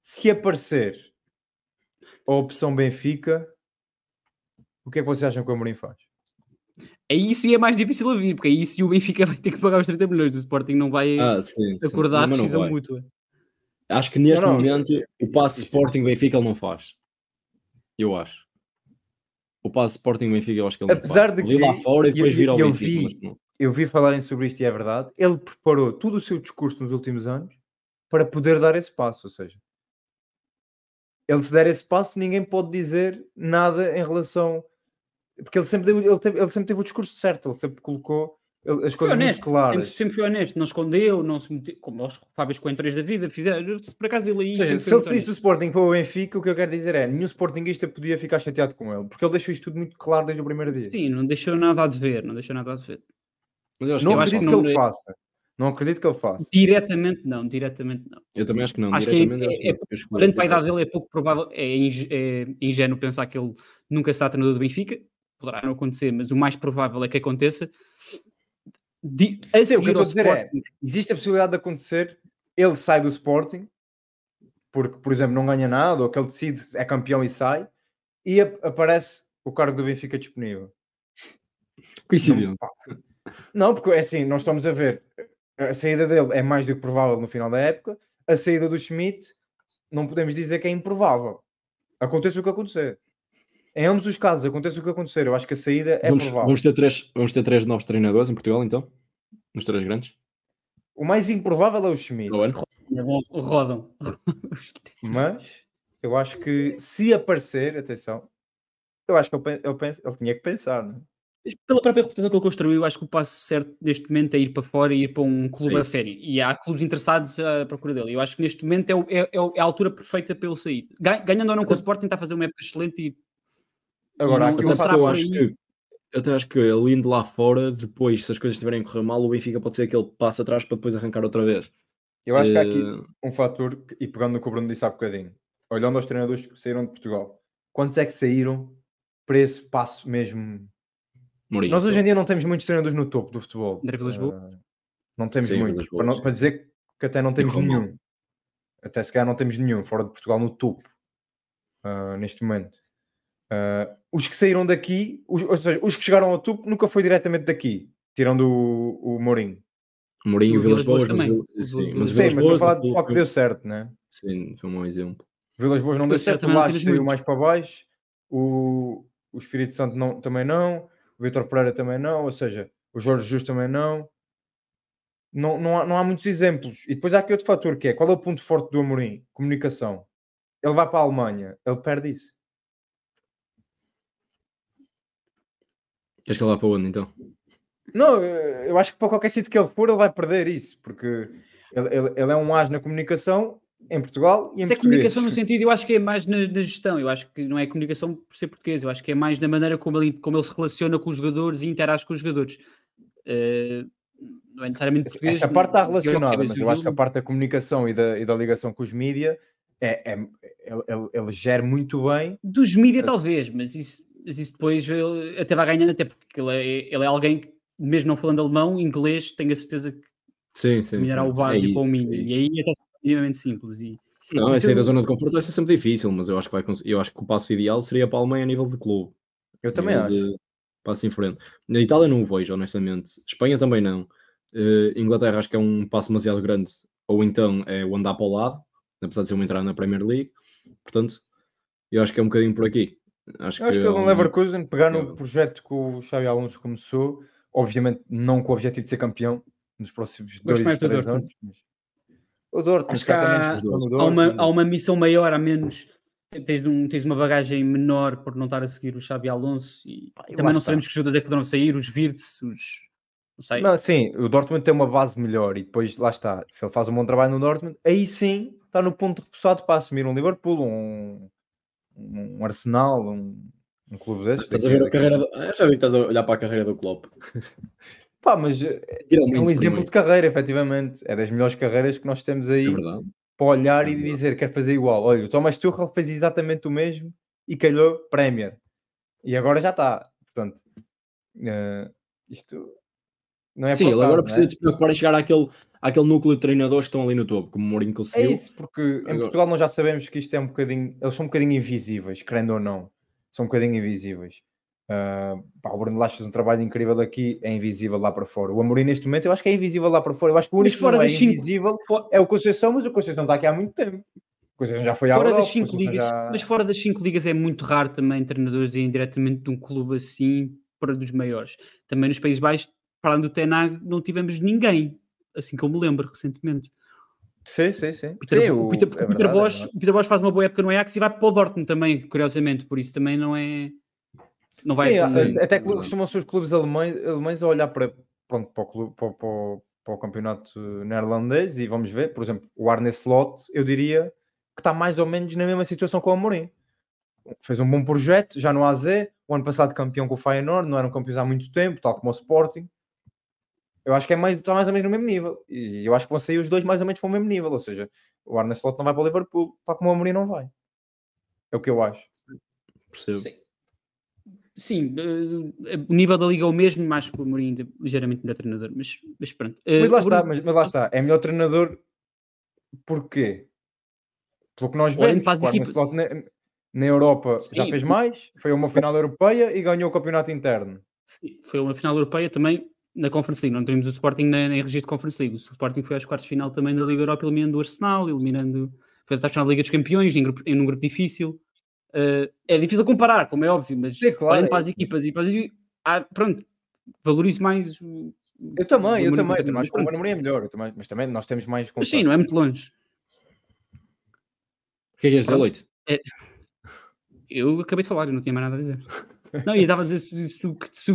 S2: se aparecer a opção Benfica, o que é que vocês acham que o Amorim faz?
S3: Aí sim é mais difícil a vir, porque aí sim o Benfica vai ter que pagar os 30 milhões, o Sporting não vai ah, sim, acordar sim. a decisão mútua.
S4: Acho que neste não, não, momento isto, o passo Sporting Benfica ele não faz. Eu acho. O passo Sporting Benfica eu acho que ele
S2: Apesar
S4: não
S2: faz.
S4: de que lá fora e depois vir ao
S2: eu Benfica. Vi, eu vi falarem sobre isto e é verdade. Ele preparou todo o seu discurso nos últimos anos para poder dar esse passo, ou seja, ele se der esse passo, ninguém pode dizer nada em relação. Porque ele sempre, deu, ele, teve, ele sempre teve o discurso certo, ele sempre colocou as coisas honesto, muito claras. Sempre,
S3: sempre foi honesto, não escondeu, não se meteu, como os Fábios Coentrões da vida fizeram. Por acaso ele aí.
S2: Seja, se ele saísse o Sporting para o Benfica, o que eu quero dizer é: nenhum Sportingista podia ficar chateado com ele, porque ele deixou isto tudo muito claro desde o primeiro dia.
S3: Sim, não deixou nada a dever, não deixou nada a dever.
S2: Mas eu acho não que, acredito que, que ele faça. Não acredito que ele faça.
S3: Diretamente não, diretamente não.
S4: Eu também acho que não.
S3: Acho que é, é, é, idade dele é pouco provável, é, é ingênuo pensar que ele nunca será treinador do Benfica. poderá não acontecer, mas o mais provável é que aconteça. De,
S2: a Sim, o que eu estou a dizer é, Sporting... é, existe a possibilidade de acontecer, ele sai do Sporting, porque, por exemplo, não ganha nada, ou que ele decide, é campeão e sai, e aparece o cargo do Benfica disponível.
S4: Coincidência.
S2: Não, não, porque é assim, nós estamos a ver, a saída dele é mais do que provável no final da época, a saída do Schmidt não podemos dizer que é improvável. Aconteça o que acontecer. Em ambos os casos, aconteça o que acontecer. Eu acho que a saída é
S4: vamos,
S2: provável.
S4: Vamos ter, três, vamos ter três novos treinadores em Portugal, então? Nos três grandes?
S2: O mais improvável é o Schmidt.
S3: Rodam.
S2: Mas eu acho que se aparecer, atenção, eu acho que ele, ele, pensa, ele tinha que pensar, não é?
S3: Pela própria reputação que ele construiu, acho que o passo certo neste momento é ir para fora e ir para um clube Sim. a sério. E há clubes interessados à procura dele. Eu acho que neste momento é, é, é a altura perfeita para ele sair. Ganhando ou não com o Sporting, está a fazer uma época excelente e.
S4: Agora, aqui um fato, eu acho aí... que. Eu até acho que ele indo lá fora, depois, se as coisas estiverem a correr mal, o Benfica pode ser aquele passo atrás para depois arrancar outra vez.
S2: Eu acho que há aqui eh, um fator, e pegando no que o Bruno disse há bocadinho, olhando aos treinadores que saíram de Portugal, quantos é que saíram para esse passo mesmo? Mourinho, Nós hoje em dia não temos muitos treinadores no topo do futebol.
S3: André Vilas-Boas? Uh,
S2: não temos sim, muitos. Para, para, dizer que até não temos nenhum. Até se calhar não temos nenhum fora de Portugal no topo. Uh, neste momento. Uh, os que saíram daqui, os, ou seja, os que chegaram ao topo nunca foi diretamente daqui, tirando o, o Mourinho.
S4: Mourinho e o Vilas Boas também.
S2: Mas, sim, mas, sim, mas estou a falar de qual que deu certo, né?
S4: Sim, foi um bom exemplo.
S2: Vilas Boas não deu, deu certo, certo lá saiu mais para baixo. O, o Espírito Santo não, também não. O Vitor Pereira também não. Ou seja, o Jorge Justo também não. Não, não, há, não há muitos exemplos. E depois há aqui outro fator que é qual é o ponto forte do Amorim? Comunicação. Ele vai para a Alemanha, ele perde isso.
S4: Queres que ele vá para onde então?
S2: Não, eu acho que para qualquer sítio que ele for, ele vai perder isso, porque ele, ele, ele é um as na comunicação em Portugal e em Mas é
S3: comunicação no sentido, eu acho que é mais na, na, gestão, eu acho que não é comunicação por ser português, eu acho que é mais na maneira como ele, como ele se relaciona com os jogadores e interage com os jogadores. Uh, não é necessariamente português.
S2: Essa parte está relacionada, mas eu acho que a parte da comunicação e da, e da ligação com os mídias é, é, ele, ele, ele gera muito bem.
S3: Dos mídias, talvez, mas isso, mas isso depois ele até vai ganhando, até porque ele é, ele é alguém que mesmo não falando alemão, inglês, tenho a certeza que
S4: sim, sim,
S3: melhorar
S4: sim.
S3: o básico é ou o mínimo. É e aí é minimamente simples. E,
S4: não, é sair da zona de conforto vai ser sempre difícil, mas eu acho que, vai, eu acho que o passo ideal seria para a Alemanha a nível de clube.
S2: Eu também acho. De,
S4: passo em frente. Na Itália não o vejo, honestamente. Espanha também não. Uh, Inglaterra acho que é um passo demasiado grande. Ou então é o andar para o lado, apesar de ser uma entrada na Premier League. Portanto, eu acho que é um bocadinho por aqui.
S2: Acho, acho que, que ele é um... Leverkusen, pegar no projeto que o Xavi Alonso começou obviamente não com o objetivo de ser campeão nos próximos dois, três anos. Mas...
S3: O Dortmund, há, há, uma, há uma missão maior, a menos tens, um, tens uma bagagem menor por não estar a seguir o Xabi Alonso e ah, também não sabemos que jogadores é que poderão sair, os Virtus, os não sei.
S2: Não, sim, o Dortmund tem uma base melhor e depois lá está, se ele faz um bom trabalho no Dortmund, aí sim está no ponto repousado para assumir um Liverpool, um, um Arsenal, um, um clube desse.
S4: Estás a ver a carreira do... Eu já vi que estás a olhar para a carreira do Klopp.
S2: Pá, mas é, é um exemplo de carreira, efetivamente. É das melhores carreiras que nós temos aí é para olhar é e dizer quer fazer igual. Olha, o Thomas Tuchel fez exatamente o mesmo e calhou Premier. E agora já está. Portanto, uh, isto não é
S4: Sim, ele agora precisa é? de se preocupar em chegar àquele, àquele núcleo de treinadores que estão ali no topo, como o Mourinho conseguiu.
S2: É isso, porque agora... em Portugal nós já sabemos que isto é um bocadinho, eles são um bocadinho invisíveis, querendo ou não são um bocadinho invisíveis. Uh, pá, o Bruno Lage fez um trabalho incrível aqui, é invisível lá para fora. O Amorim neste momento eu acho que é invisível lá para fora. Eu acho que o único que não é invisível cinco... é o Conceição, mas o Conceição está aqui há muito tempo. O Conceição já foi
S3: fora das cinco ligas, já... Mas fora das cinco ligas é muito raro também treinadores irem diretamente de um clube assim para dos maiores. Também nos Países Baixos, para além do Tenag, não tivemos ninguém, assim como me lembro recentemente.
S2: Sim, sim, sim.
S3: Peter,
S2: sim
S3: o, Peter, é o, Peter verdade, Bosch, é o Peter Bosch faz uma boa época no Ajax e vai para o Dortmund também, curiosamente, por isso também não é.
S2: Não vai sim, até que costumam ser os clubes alemães, alemães a olhar para, pronto, para, o clube, para, para, para o campeonato neerlandês e vamos ver, por exemplo, o Arne Slot, eu diria que está mais ou menos na mesma situação com o Amorim. Fez um bom projeto, já no AZ, o ano passado campeão com o Feyenoord, não eram campeões há muito tempo, tal como o Sporting eu acho que é mais, está mais ou menos no mesmo nível. E eu acho que vão sair os dois mais ou menos para o mesmo nível. Ou seja, o Arne Slot não vai para o Liverpool, tal como o Amorim não vai. É o que eu acho.
S4: Percebo. Sim.
S3: Sim, uh, o nível da liga é o mesmo, mais que o Mourinho é ligeiramente melhor treinador, mas, mas pronto.
S2: Uh, mas, lá está, mas, mas, lá está, é melhor treinador porquê? Pelo que nós vemos, claro, na, na Europa Sim. já fez mais, foi uma final europeia e ganhou o campeonato interno.
S3: Sim, foi uma final europeia também na Conference League. Não temos o Sporting na, na registro de Conference League. O Sporting foi às quartas de final também da Liga Europa, eliminando o Arsenal, eliminando. Foi à final da Liga dos Campeões, em, grupo, em um grupo difícil. Uh, é difícil comparar, como é óbvio, mas Sim, claro, olhando para as equipas e para as... Ah, pronto, valorizo mais
S2: o. Eu também, eu também, também acho que o Manoel é melhor, também, mas também nós temos mais.
S3: Mas sim, não é muito longe.
S4: O que é que és dizer, Leite? É...
S3: Eu acabei de falar, eu não tinha mais nada a dizer. Não, e estava a dizer se, se, se, se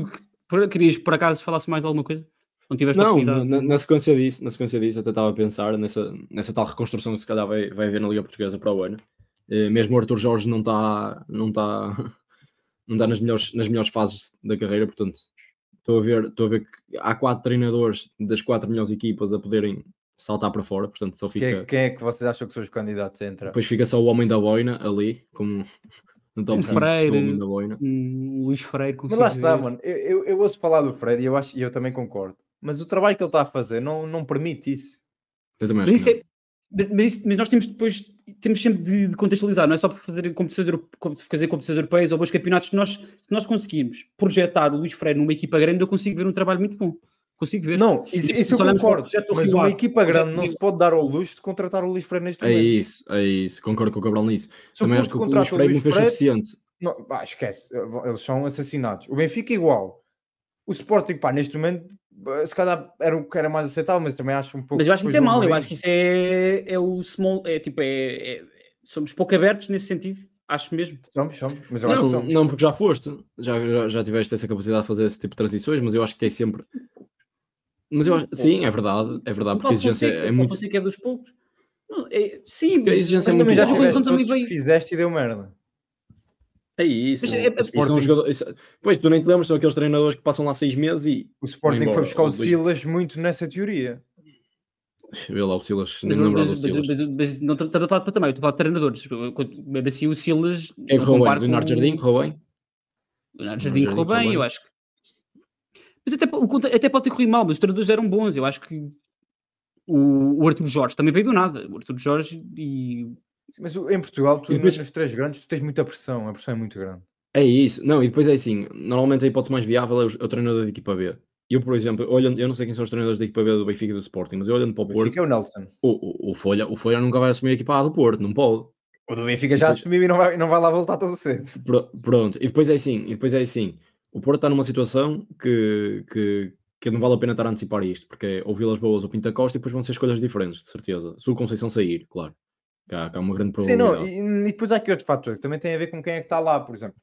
S3: querias por acaso falasse mais alguma coisa?
S4: Não, tiveste não na, na, sequência disso, na sequência disso, até estava a pensar nessa, nessa tal reconstrução que se calhar vai, vai haver na Liga Portuguesa para o ano. Eh, mesmo o Arthur Jorge não está não tá, não tá nas, melhores, nas melhores fases da carreira, portanto, estou a ver, estou a ver que há quatro treinadores das quatro melhores equipas a poderem saltar para fora, portanto só fica.
S2: Quem é, quem é que vocês acham que são os candidatos a entrar?
S4: Depois fica só o homem da boina ali, como
S3: no top Freire, da boina. Um, Luís Freire,
S2: Mas lá está, mano. Eu, eu, eu ouço falar do Freire e eu, acho, e eu também concordo. Mas o trabalho que ele está a fazer não, não permite isso.
S4: Eu também acho
S3: mas, é, mas, mas, nós temos depois temos sempre de, de, contextualizar, não é só por fazer competições, fazer competições europeias ou bons campeonatos. Nós, se nós conseguimos projetar o Luís Freire numa equipa grande, eu consigo ver um trabalho muito bom. Consigo ver.
S2: Não, isso, isso eu concordo. Mas uma equipa grande não se pode dar ao luxo de contratar o Luís Freire neste
S4: momento. É isso, é isso. Concordo com o Cabral nisso. Se Também acho que o Luís Freire não fez suficiente.
S2: Não, ah, esquece, eles são assassinados. O Benfica é igual. O Sporting, pá, neste momento, se calhar era o que era mais aceitável, mas também acho um pouco.
S3: Mas eu acho que isso é mau, eu acho que isso é, é o small, é tipo, é, é, somos pouco abertos nesse sentido, acho mesmo.
S2: Somos, somos, mas eu
S4: não,
S2: acho que
S4: somos. Não, porque já foste, já, já, já tiveste essa capacidade de fazer esse tipo de transições, mas eu acho que é sempre mas eu acho, sim, é verdade, é verdade, porque a exigência é muito.
S3: Você que é dos poucos. Não, é, sim,
S2: mas, a exigência mas é também já tiveste também veio... fizeste e deu merda.
S4: É isso. É, é, Sporting... jogador... Pois, tu nem te lembras, são aqueles treinadores que passam lá seis meses e.
S2: O Sporting foi buscar o Silas muito nessa teoria.
S4: Vê lá o Silas,
S3: mas, não mas, mas, mas, mas, não estou a falar para também, estou a falar de treinadores. Mesmo assim, o Silas.
S4: Quem correu bem? Leonardo Jardim correu bem?
S3: Leonardo Jardim correu bem, eu acho que mas até, até pode ter corrido mal, mas os treinadores eram bons. Eu acho que o, o Arthur Jorge também veio do nada. O Arthur Jorge e.
S2: Mas em Portugal, tu depois... nos três grandes, tu tens muita pressão, a pressão é muito grande.
S4: É isso, não, e depois é assim, normalmente a hipótese mais viável é o, é o treinador da equipa B. Eu, por exemplo, olhando, eu não sei quem são os treinadores da equipa B do Benfica e do Sporting, mas eu olhando para o, o Porto.
S2: é o Nelson.
S4: O, o, o, Folha, o Folha nunca vai assumir a equipa A do Porto, não pode.
S2: O do Benfica já depois... assumiu e não vai, não vai lá voltar tão cedo.
S4: Pronto, e depois é assim, e depois é assim o Porto está numa situação que, que, que não vale a pena estar a antecipar isto, porque é ou Vilas Boas ou Pinta Costa e depois vão ser escolhas diferentes, de certeza. Se o Conceição sair, claro. Que há, que há uma grande probabilidade.
S2: Sim, não, e, e, depois há aqui outro fator que também tem a ver com quem é que está lá, por exemplo.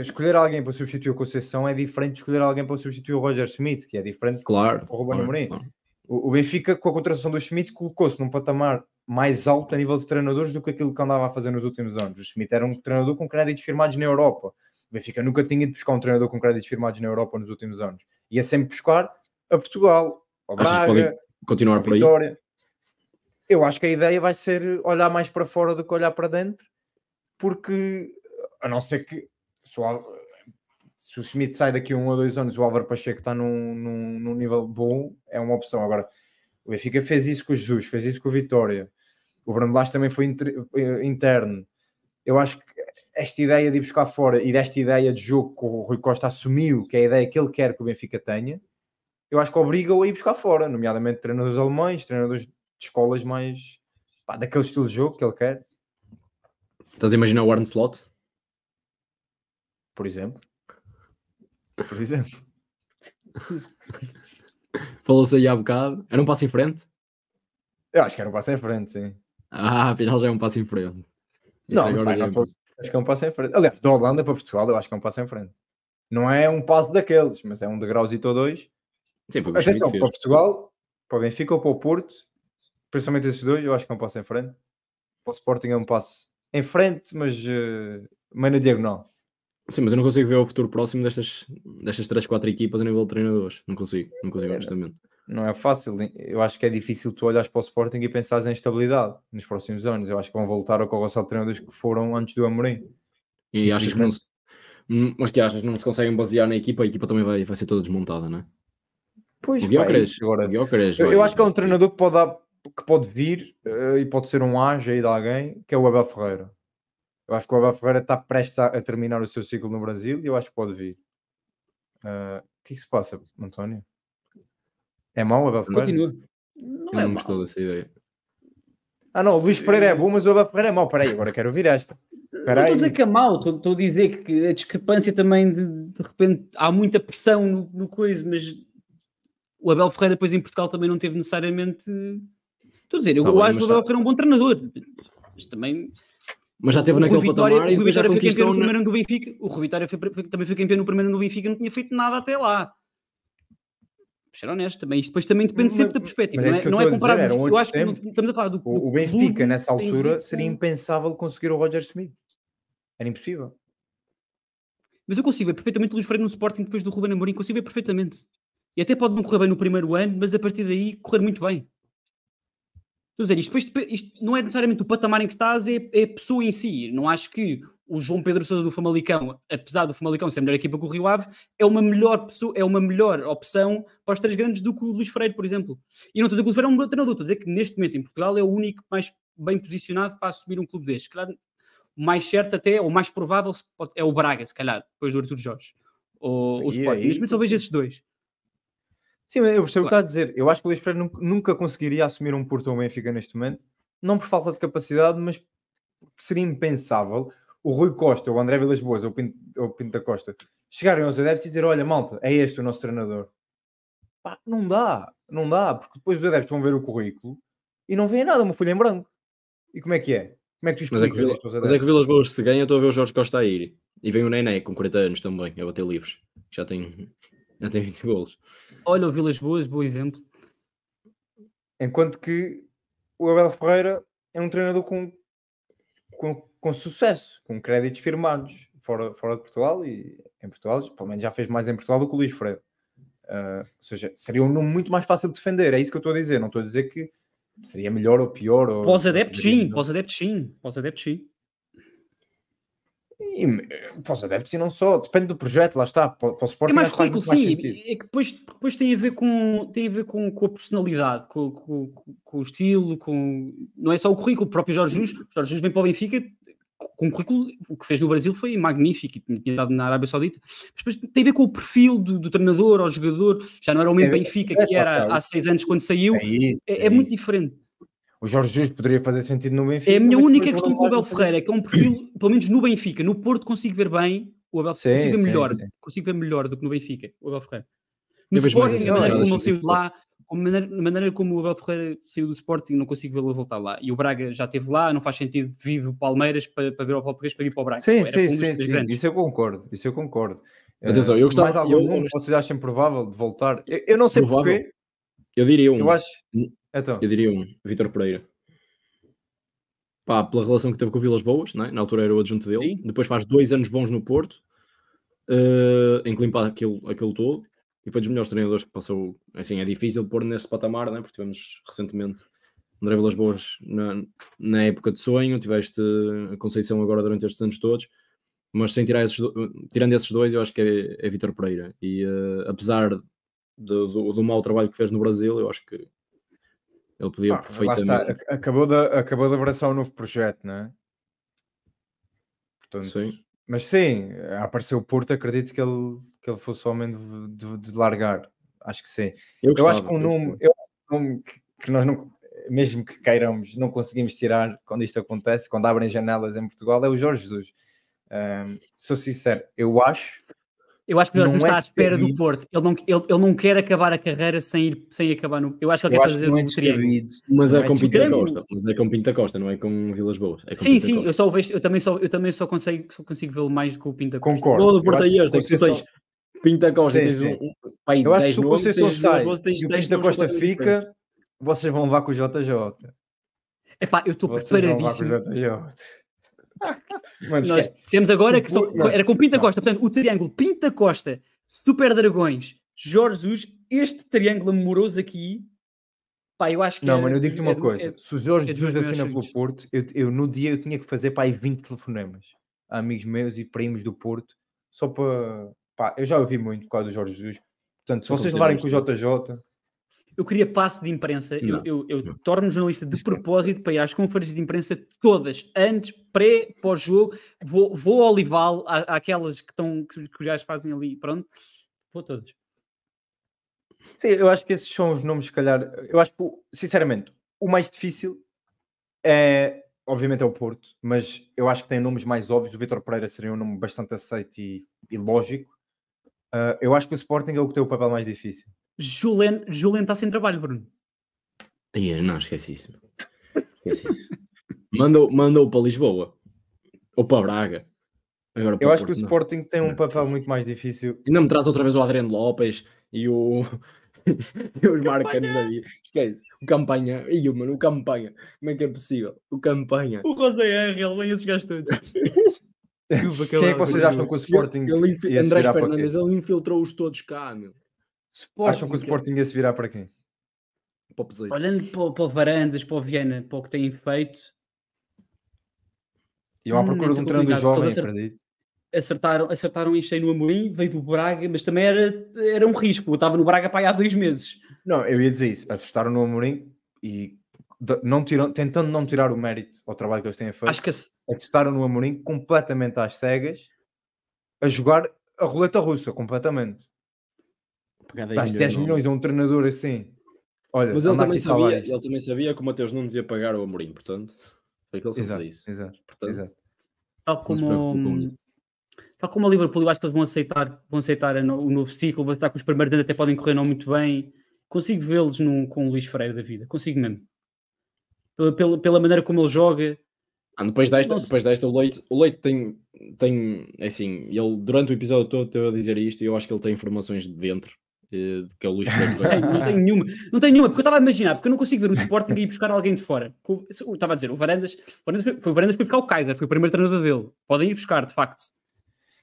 S2: escolher alguém para substituir o Conceição é diferente de escolher alguém para substituir o Roger Schmidt, que é diferente
S4: claro,
S2: do Ruben claro, claro. O, o Benfica, com a contratação do Schmidt, colocou-se num patamar mais alto a nível de treinadores do que aquilo que andava a fazer nos últimos anos. O Schmidt era um treinador com créditos firmados na Europa o Benfica nunca tinha ido buscar um treinador com créditos firmados na Europa nos últimos anos. Ia sempre buscar a Portugal, ao Braga,
S4: continuar por
S2: Vitória. Aí? Eu acho que a ideia vai ser olhar mais para fora do que olhar para dentro, porque a não ser que se o, se o Schmidt sai daqui a um ou dois anos, o Álvaro Pacheco está num, num, num nível bom, é uma opção. Agora, o Benfica fez isso com o Jesus, fez isso com o Vitória. O Bruno Blas também foi eh, interno. Eu acho que esta ideia de ir buscar fora e desta ideia de jogo que o Rui Costa assumiu, que é a ideia que ele quer que o Benfica tenha, eu acho que obriga-o a ir buscar fora, nomeadamente treinadores alemães, treinadores de escolas mais pá, daquele estilo de jogo que ele quer.
S4: Estás a imaginar o Arne Slot?
S2: Por exemplo. Por exemplo.
S4: Falou-se aí há bocado. Era um passo em frente?
S2: Eu acho que era um passo em frente, sim.
S4: Ah, afinal já é um passo em frente.
S2: Isso não, agora não, já é Acho que é um passo em frente. Aliás, da Holanda para Portugal, eu acho que é um passo em frente. Não é um passo daqueles, mas é um degrauzito ou dois. Sim, foi Atenção, para Portugal, para o Benfica ou para o Porto, principalmente esses dois, eu acho que é um passo em frente. Para o Sporting é um passo em frente, mas uh, meio na diagonal.
S4: Sim, mas eu não consigo ver o futuro próximo destas, destas 3, 4 equipas a nível de treinadores. Não consigo, não consigo, é, honestamente
S2: não é fácil. Eu acho que é difícil tu olhares para o Sporting e pensares em estabilidade nos próximos anos. Eu acho que vão voltar ao carrossel de treinadores que foram antes do Amorim.
S4: E achas que não, Hum, mas que achas? Não se conseguem basear na equipa, a equipa também vai, vai ser toda desmontada, não é?
S2: Pois, o Guiocares, agora. O Guiocares, eu, eu acho que é um treinador que pode, dar, que pode vir uh, e pode ser um age aí de alguém, que é o Abel Ferreira. Eu acho que o Abel Ferreira está prestes a, a, terminar o seu ciclo no Brasil e eu acho que pode vir. Uh, o que é que se passa, António? É mau o Abel Ferreira? Continua.
S4: Não eu é não gostou dessa ideia.
S2: Ah não, o Luís Freire é bom, mas o Abel Ferreira é mau. Peraí, agora quero ouvir esta.
S3: Peraí. Não estou a dizer que é mau, estou, estou a dizer que a discrepância também de, de repente há muita pressão no, no coisa, mas o Abel Ferreira depois em Portugal também não teve necessariamente. Estou a dizer, eu, tá eu acho que o Abel Ferreira é um bom treinador, mas também.
S4: Mas já teve naquele Vitória, patamar
S3: e o Vitória foi campeão no primeiro no Benfica. O Rui Vitória foi, também foi campeão no primeiro no Benfica, não tinha feito nada até lá. Ser honesto, também, isto depois também depende sempre da perspectiva. Não é, não é comparar. Eu acho que estamos a falar do.
S2: O, o Benfica, nessa altura, seria impensável conseguir o Roger Smith. Era impossível.
S3: Mas eu consigo ver perfeitamente o Luís Freire no Sporting depois do Ruben Amorim, consigo ver perfeitamente. E até pode não correr bem no primeiro ano, mas a partir daí correr muito bem. Estou a dizer, isto, isto, isto não é necessariamente o patamar em que estás, é, é, a pessoa em si. Não acho que o João Pedro Sousa do Famalicão, apesar do Famalicão ser a melhor equipa que o Rio Ave, é uma melhor pessoa, é uma melhor opção para os três grandes do que o Luís Freire, por exemplo. E não estou a dizer que o Luís Freire é um bom treinador, estou a dizer que neste momento em Portugal é o único mais bem posicionado para assumir um clube deste. Claro, o mais certo até, ou mais provável é o Braga, se calhar, depois do Arthur Jorge. Ou o Sporting. Neste momento só vejo esses dois.
S2: Sim, eu percebo o que está a dizer. Eu acho que o Luís nunca conseguiria assumir um Porto ou um Benfica neste momento, não por falta de capacidade, mas seria impensável o Rui Costa, o André Vilas Boas ou o Pinto, ou o Pinto da Costa chegarem aos adeptos e dizer: Olha, malta, é este o nosso treinador. Pá, não dá, não dá, porque depois os adeptos vão ver o currículo e não veem nada, uma folha em branco. E como é que é? Como é que tu
S4: explicas mas é que, Vila, mas é que Vilas Boas se ganha, estou a ver o Jorge Costa a ir. E vem o Nené com 40 anos também, a bater livres. Já tem, já tem 20 golos.
S3: Olha o Vilas Boas, bom exemplo.
S2: Enquanto que o Abel Ferreira é um treinador com, com, com sucesso, com créditos firmados fora, fora de Portugal e em Portugal, pelo menos já fez mais em Portugal do que o Luís Freire. Uh, ou seja, seria um nome muito mais fácil de defender, é isso que eu estou a dizer. Não estou a dizer que seria melhor ou pior. Ou,
S3: pós-adeptos, sim, pós-adeptos, sim, pós-adeptos, sim.
S2: E, para os adeptos e não só, depende do projeto, lá está. Para, para o Sporting
S3: é mais currículo, sim. É que depois, depois tem a ver com, tem a, ver com, com a personalidade, com, com, com, o estilo, com. Não é só o currículo, o próprio Jorge Jesus. Jorge Jesus vem para o Benfica com um currículo, o que fez no Brasil foi magnífico e tinha dado na Arábia Saudita. Mas depois tem a ver com o perfil do, do treinador ao jogador, já não era o mesmo é, Benfica é, que era há seis anos quando saiu. É, isso, é, é, é muito diferente.
S2: O Jorge Jesus poderia fazer sentido no Benfica.
S3: É a minha única questão com o Abel Ferreira, é que é um perfil, pelo menos no Benfica, no Porto consigo ver bem, o Abel sim, consigo ver sim, melhor, sim. consigo ver melhor do que no Benfica, o Abel Ferreira. No Sporting, a maneira como ele saiu de lá, a maneira, a maneira como o Abel Ferreira saiu do Sporting, não consigo vê-lo voltar lá. E o Braga já esteve lá, não faz sentido devido ao Palmeiras para, para ver o Palmeiras para ir para o Braga.
S2: Sim, sim, sim, sim. isso eu concordo, isso eu concordo. Atenção, eu gostava, mais algum eu, vocês acham provável de voltar? Eu, eu não sei provável. porquê.
S4: Eu diria um.
S2: Eu acho.
S4: Então. Eu diria um, Vitor Pereira pá, pela relação que teve com o Vilas Boas, é? na altura era o adjunto dele, Sim. depois faz dois anos bons no Porto, uh, em que limpa aquilo, aquilo todo, e foi dos melhores treinadores que passou. Assim, é difícil pôr nesse patamar, né? porque tivemos recentemente André Vilas Boas na, na época de sonho, tiveste a Conceição agora durante estes anos todos, mas sem tirar esses, tirando esses dois, eu acho que é, é Vitor Pereira. E uh, apesar do, do, do mau trabalho que fez no Brasil, eu acho que ele podia ah, perfeitamente.
S2: Acabou, de, acabou de abraçar um novo projeto, não é? Portanto, sim. Mas sim, apareceu o Porto, acredito que ele, que ele fosse o homem de, de, de largar. Acho que sim. Eu, gostava, eu acho que um nome, eu, um nome que, que, nós não, mesmo que queiramos, não conseguimos tirar quando isto acontece, quando abrem janelas em Portugal, é o Jorge Jesus. Um, sou sincero, eu acho
S3: eu acho que o Jorge não, está é à espera do Porto. Ele não, ele, ele não quer acabar a carreira sem, ir, sem acabar no. Eu acho que ele eu quer fazer
S4: um é triângulo. Mas é, é com Pinta Costa. Mas é com Pinta Costa, não é com Vilas Boas. É
S3: sim, Pinta sim, Costa. eu só vejo, eu também só, eu também só consigo, só consigo vê-lo mais com o Pinta
S2: Costa. Concordo. Todo
S4: o Porto é este, tu tens Pinta Costa, sim, tens
S2: sim. um. Pai, eu acho que se o Conceição sai e o Pinta Costa fica, vocês vão levar com o JJ.
S3: Epá, eu estou preparadíssimo. Nós dissemos agora que só, era com Pinta Costa, portanto, o triângulo Pinta Costa, Super Dragões, Jorge Jesus, este triângulo amoroso aqui, pá, eu acho que.
S2: Não, é, mas eu digo-te uma é, coisa: é, se o Jorge é Jesus assina pelo Porto, eu, eu, no dia eu tinha que fazer pá, 20 telefonemas a amigos meus e primos do Porto só para. Pá, eu já ouvi muito por causa do Jorge Jesus. Portanto, se vocês levarem com o JJ.
S3: Eu queria passe de imprensa. Eu, eu, eu torno jornalista de propósito para ir às conferências de imprensa todas, antes, pré, pós-jogo. Vou, vou ao Olival, à, àquelas que, estão, que, que já fazem ali. Pronto, vou todas.
S2: Sim, eu acho que esses são os nomes, se calhar. Eu acho que, sinceramente, o mais difícil é, obviamente, é o Porto, mas eu acho que tem nomes mais óbvios. O Vitor Pereira seria um nome bastante aceito e, e lógico. Uh, eu acho que o Sporting é o que tem o papel mais difícil.
S3: Julen, Julen está sem trabalho, Bruno.
S4: Ia, não, esqueci isso. Esqueci isso. mandou, mandou para Lisboa ou para Braga.
S2: Agora, eu acho Porto, que o Sporting não. tem um papel muito mais difícil.
S4: Ainda me traz outra vez o Adriano Lopes e o, e os marcanos aí. Esquece. O campanha. Ih, mano, o campanha. Como é que é possível? O campanha.
S3: O José R, ele vem esses gajos todos.
S2: Quem é que vocês acham que o Sporting
S4: ele, ele ia André Fernandes, ele infiltrou-os todos cá, meu.
S2: Sporting, acham que o Sporting ia se virar para quem?
S3: Para o Olhando para, para o Varandas, para o Viana, para o que têm feito.
S2: E eu à procura de um treinador jovem, acredito
S3: acertaram, acertaram em cheio no Amorim, veio do Braga, mas também era, era um risco. Eu estava no Braga para aí há dois meses.
S2: Não, eu ia dizer isso. Acertaram no Amorim e não tiram, tentando não tirar o mérito ao trabalho que eles têm feito.
S3: Acho que
S2: acertaram no Amorim completamente às cegas a jogar a roleta russa, completamente. Dás 10 milhões a um treinador assim. Olha,
S4: mas ele também, sabia, ele também sabia que o Mateus não dizia pagar o Amorim, portanto, foi que ele sempre
S2: exato,
S4: disse.
S2: Exato,
S4: portanto,
S2: exato.
S3: Tal como, Tal como a Liverpool, eu acho que eles vão aceitar, vão aceitar o novo ciclo, vão aceitar que os primeiros anos até podem correr não muito bem. Consigo vê-los com o Luís Freire da vida, consigo mesmo. Pela, pela, pela maneira como ele joga.
S4: Ah, depois desta, depois desta o, Leite, o Leite tem, tem, é assim, ele durante o episódio todo esteve a dizer isto e eu acho que ele tem informações de dentro de que é o Luís
S3: não tenho nenhuma, não tenho nenhuma, porque eu estava a imaginar, porque eu não consigo ver o Sporting e ir buscar alguém de fora. Eu estava a dizer, o Varandas, foi o Varandas para buscar o Kaiser, foi o primeiro treinador dele. Podem ir buscar, de facto.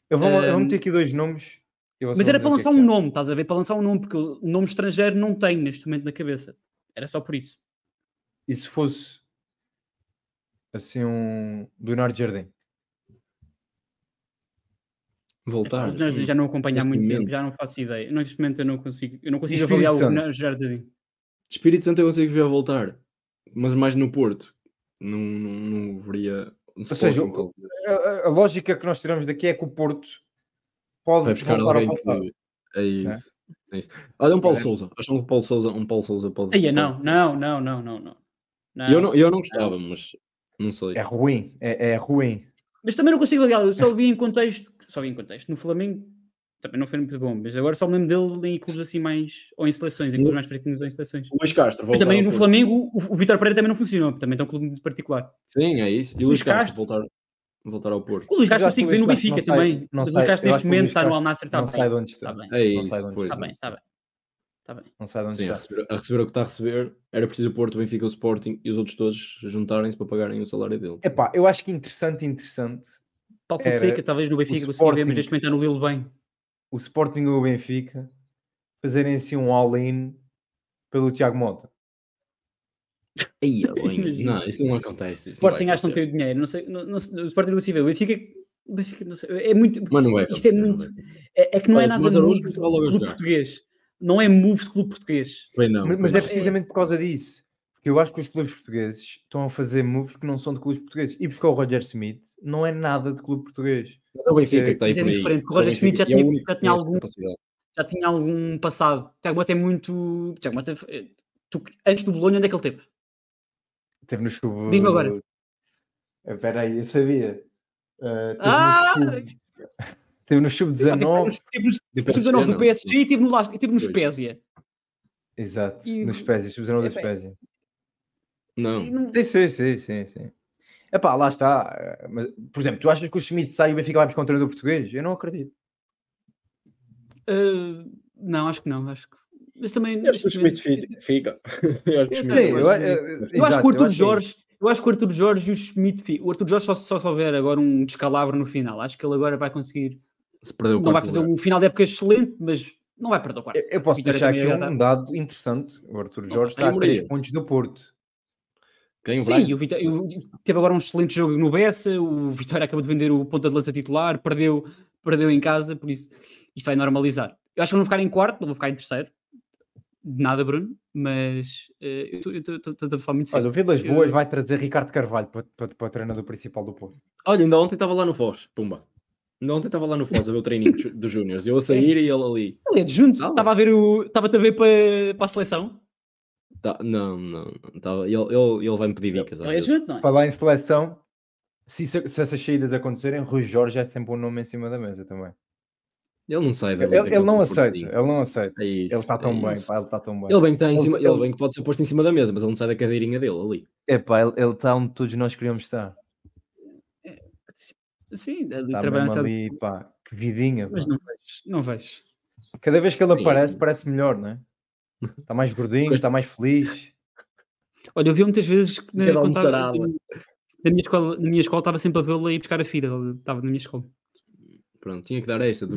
S2: Eu vou, um, eu vou meter aqui dois nomes.
S3: Mas era para lançar é um é. nome, estás a ver? Para lançar um nome, porque o nome estrangeiro não tenho neste momento na cabeça. Era só por isso.
S2: E se fosse assim um Leonardo Jardim?
S3: Voltar. Já, já não acompanho há muito momento. tempo, já não faço ideia. Neste momento eu não consigo, eu não consigo avaliar Santo. o Jardim.
S4: Espírito Santo eu consigo ver a voltar, mas mais no Porto. Não, não, não veria
S2: ou seja, a, a, lógica que nós tiramos daqui é que o Porto pode
S4: buscar voltar ao passado. Que... É, é isso. É? É isso. Olha um Paulo é. Souza. Acham que o Paulo Souza, um Paulo Souza pode.
S3: Aí, não, não, não, não, não, não.
S4: não. Eu, não eu não gostava, mas não sei.
S2: É ruim, é, é ruim.
S3: Mas também não consigo ligar, eu só vi em contexto, só vi em contexto. No Flamengo também não foi muito bom, mas agora só me lembro dele em clubes assim mais, ou em seleções, em clubes mais pequenos ou em seleções.
S4: O Luís Castro,
S3: Mas também no Flamengo o, o Vitor Pereira também não funcionou, também tem um clube particular.
S4: Sim, é isso. E o Luís Castro, voltar, voltar ao Porto.
S3: O Luís Castro consigo ver no Benfica também. Não o Luís Castro neste momento está no Al Nassr, está
S2: bem. Sai de onde
S3: está.
S4: É isso,
S3: está bem, está bem. Está bem.
S2: Não sai de onde
S4: Sim,
S2: está.
S4: A receber, a receber o que está a receber, era preciso o Porto, o Benfica, o Sporting e os outros todos juntarem-se para pagarem o salário dele.
S2: Epá, eu acho que interessante, interessante.
S3: Paulo Fonseca, talvez no Benfica, você ver, mas neste momento está no Lille bem
S2: o Sporting ou o Benfica fazerem assim um all-in pelo Tiago Mota.
S4: Aí, não, isso não acontece.
S3: O Sporting acha que não tem o dinheiro. Não sei, não, não, o Sporting não se vê. O Benfica, o Benfica não sei, é muito.
S4: Mas não é
S3: isto é muito. É, é, que não é nada de clube português. Não é moves de clube português.
S4: Bem, não,
S2: mas, mas é precisamente por causa disso. Porque eu acho que os clubes portugueses estão a fazer moves que não são de clubes portugueses. E buscar o Roger Smith não é nada de clube português.
S4: É o Benfica que está aí
S3: é diferente. O Roger Smith já tinha, já tinha algum já tinha algum passado. O Tiago Mota é muito. Tiago Mota, eh, tu, antes do Bolonha, onde é que ele teve?
S2: Teve no sub.
S3: Diz-me agora.
S2: Espera aí, eu sabia.
S3: Uh, teve ah!
S2: no sub... teve no sub-19.
S3: Teve no sub-19 do PSG e teve no, teve no Spezia.
S2: Exato, e... no Spezia, sub-19 do Spezia.
S4: Não.
S2: Sim, sim, sim, sim, sim. Epá, lá está. Mas, por exemplo, tu achas que o Schmidt sai e o Benfica vai buscar um treinador português? Eu não acredito.
S3: Uh, não, acho que não. Acho que... Mas também.
S4: Eu acho que o Schmidt fica.
S3: eu, acho que o Arthur Jorge. Eu acho que o Arthur Jorge e o Schmidt. O Arthur Jorge só, só se houver agora um descalabro no final. Acho que ele agora vai conseguir.
S4: Se perdeu
S3: não vai fazer lugar. um final de época excelente, mas não vai perder o quarto.
S2: Eu, eu posso deixar aqui um dado interessante. O Arthur Jorge está a 3 pontos do Porto.
S3: Quem, o Sim, o Vitória teve agora um excelente jogo no Bessa. O Vitória acabou de vender o ponta de lança titular, perdeu perdeu em casa, por isso isto vai normalizar. Eu acho que não vou ficar em quarto, não vou ficar em terceiro. De nada, Bruno, mas uh, eu estou a falar muito
S2: sério. Olha, o Vilas Boas eu... vai trazer Ricardo Carvalho para, para, para o treinador principal do Porto.
S4: Olha, ainda ontem estava lá no Foz, pumba. Ontem estava lá no Foz a ver o treininho dos Júniors. Eu a sair e ele ali.
S3: Ele é junto, estava a ver o. Estava a ver para, para a seleção.
S4: Tá, não, não, tá, ele, ele, ele vai me pedir dicas.
S3: Ele é junto, não é?
S2: Para lá em seleção, se, se essas saídas acontecerem, Rui Jorge é sempre um nome em cima da mesa também.
S4: Ele não sai
S2: Ele, ele não aceita, ele não aceita. É isso, ele está tão é bem, pá, ele está tão bem.
S4: Ele bem que está em cima, ele, ele bem que pode ser posto em cima da mesa, mas ele não sai da cadeirinha dele ali.
S2: É pá, ele, ele está onde todos nós queríamos estar.
S3: Sim, ali
S2: está trabalhando ali, pá, que vidinha.
S3: Mas não vejo, não vejo.
S2: Cada vez que ele aparece, parece melhor, não é? Está mais gordinho, está mais feliz.
S3: Olha, eu vi muitas vezes que na, na, minha escola, na minha escola estava sempre a vê-lo ir buscar a filha, ele estava na minha escola.
S4: Pronto, tinha que dar esta.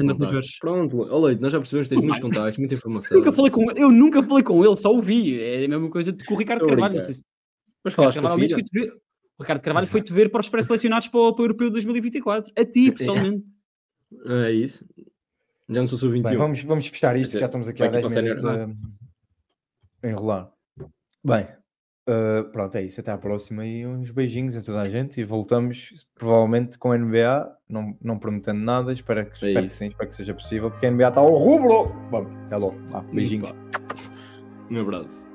S4: Pronto, olha, nós já percebemos que tens muitos contactos, muita informação.
S3: Eu nunca falei com ele, eu nunca falei com ele, só ouvi. É a mesma coisa com o Ricardo Carvalho. Se...
S4: Mas falaste com
S3: o O Ricardo Carvalho foi-te ver para os pré-selecionados para, para o Europeu de 2024. A ti, pessoalmente.
S4: É, é isso. Já não sou sub-21.
S2: Vamos, vamos fechar isto, já estamos aqui há 10 minutos a, a enrolar. Bem, Uh, pronto, é isso. Até à próxima e uns beijinhos a toda a gente. E voltamos provavelmente com a NBA. Não, não prometendo nada. Espero que, é espero que sim, espero que seja possível. Porque a NBA está ao rubro. Vamos, até logo. Ah, beijinhos.
S4: Um abraço.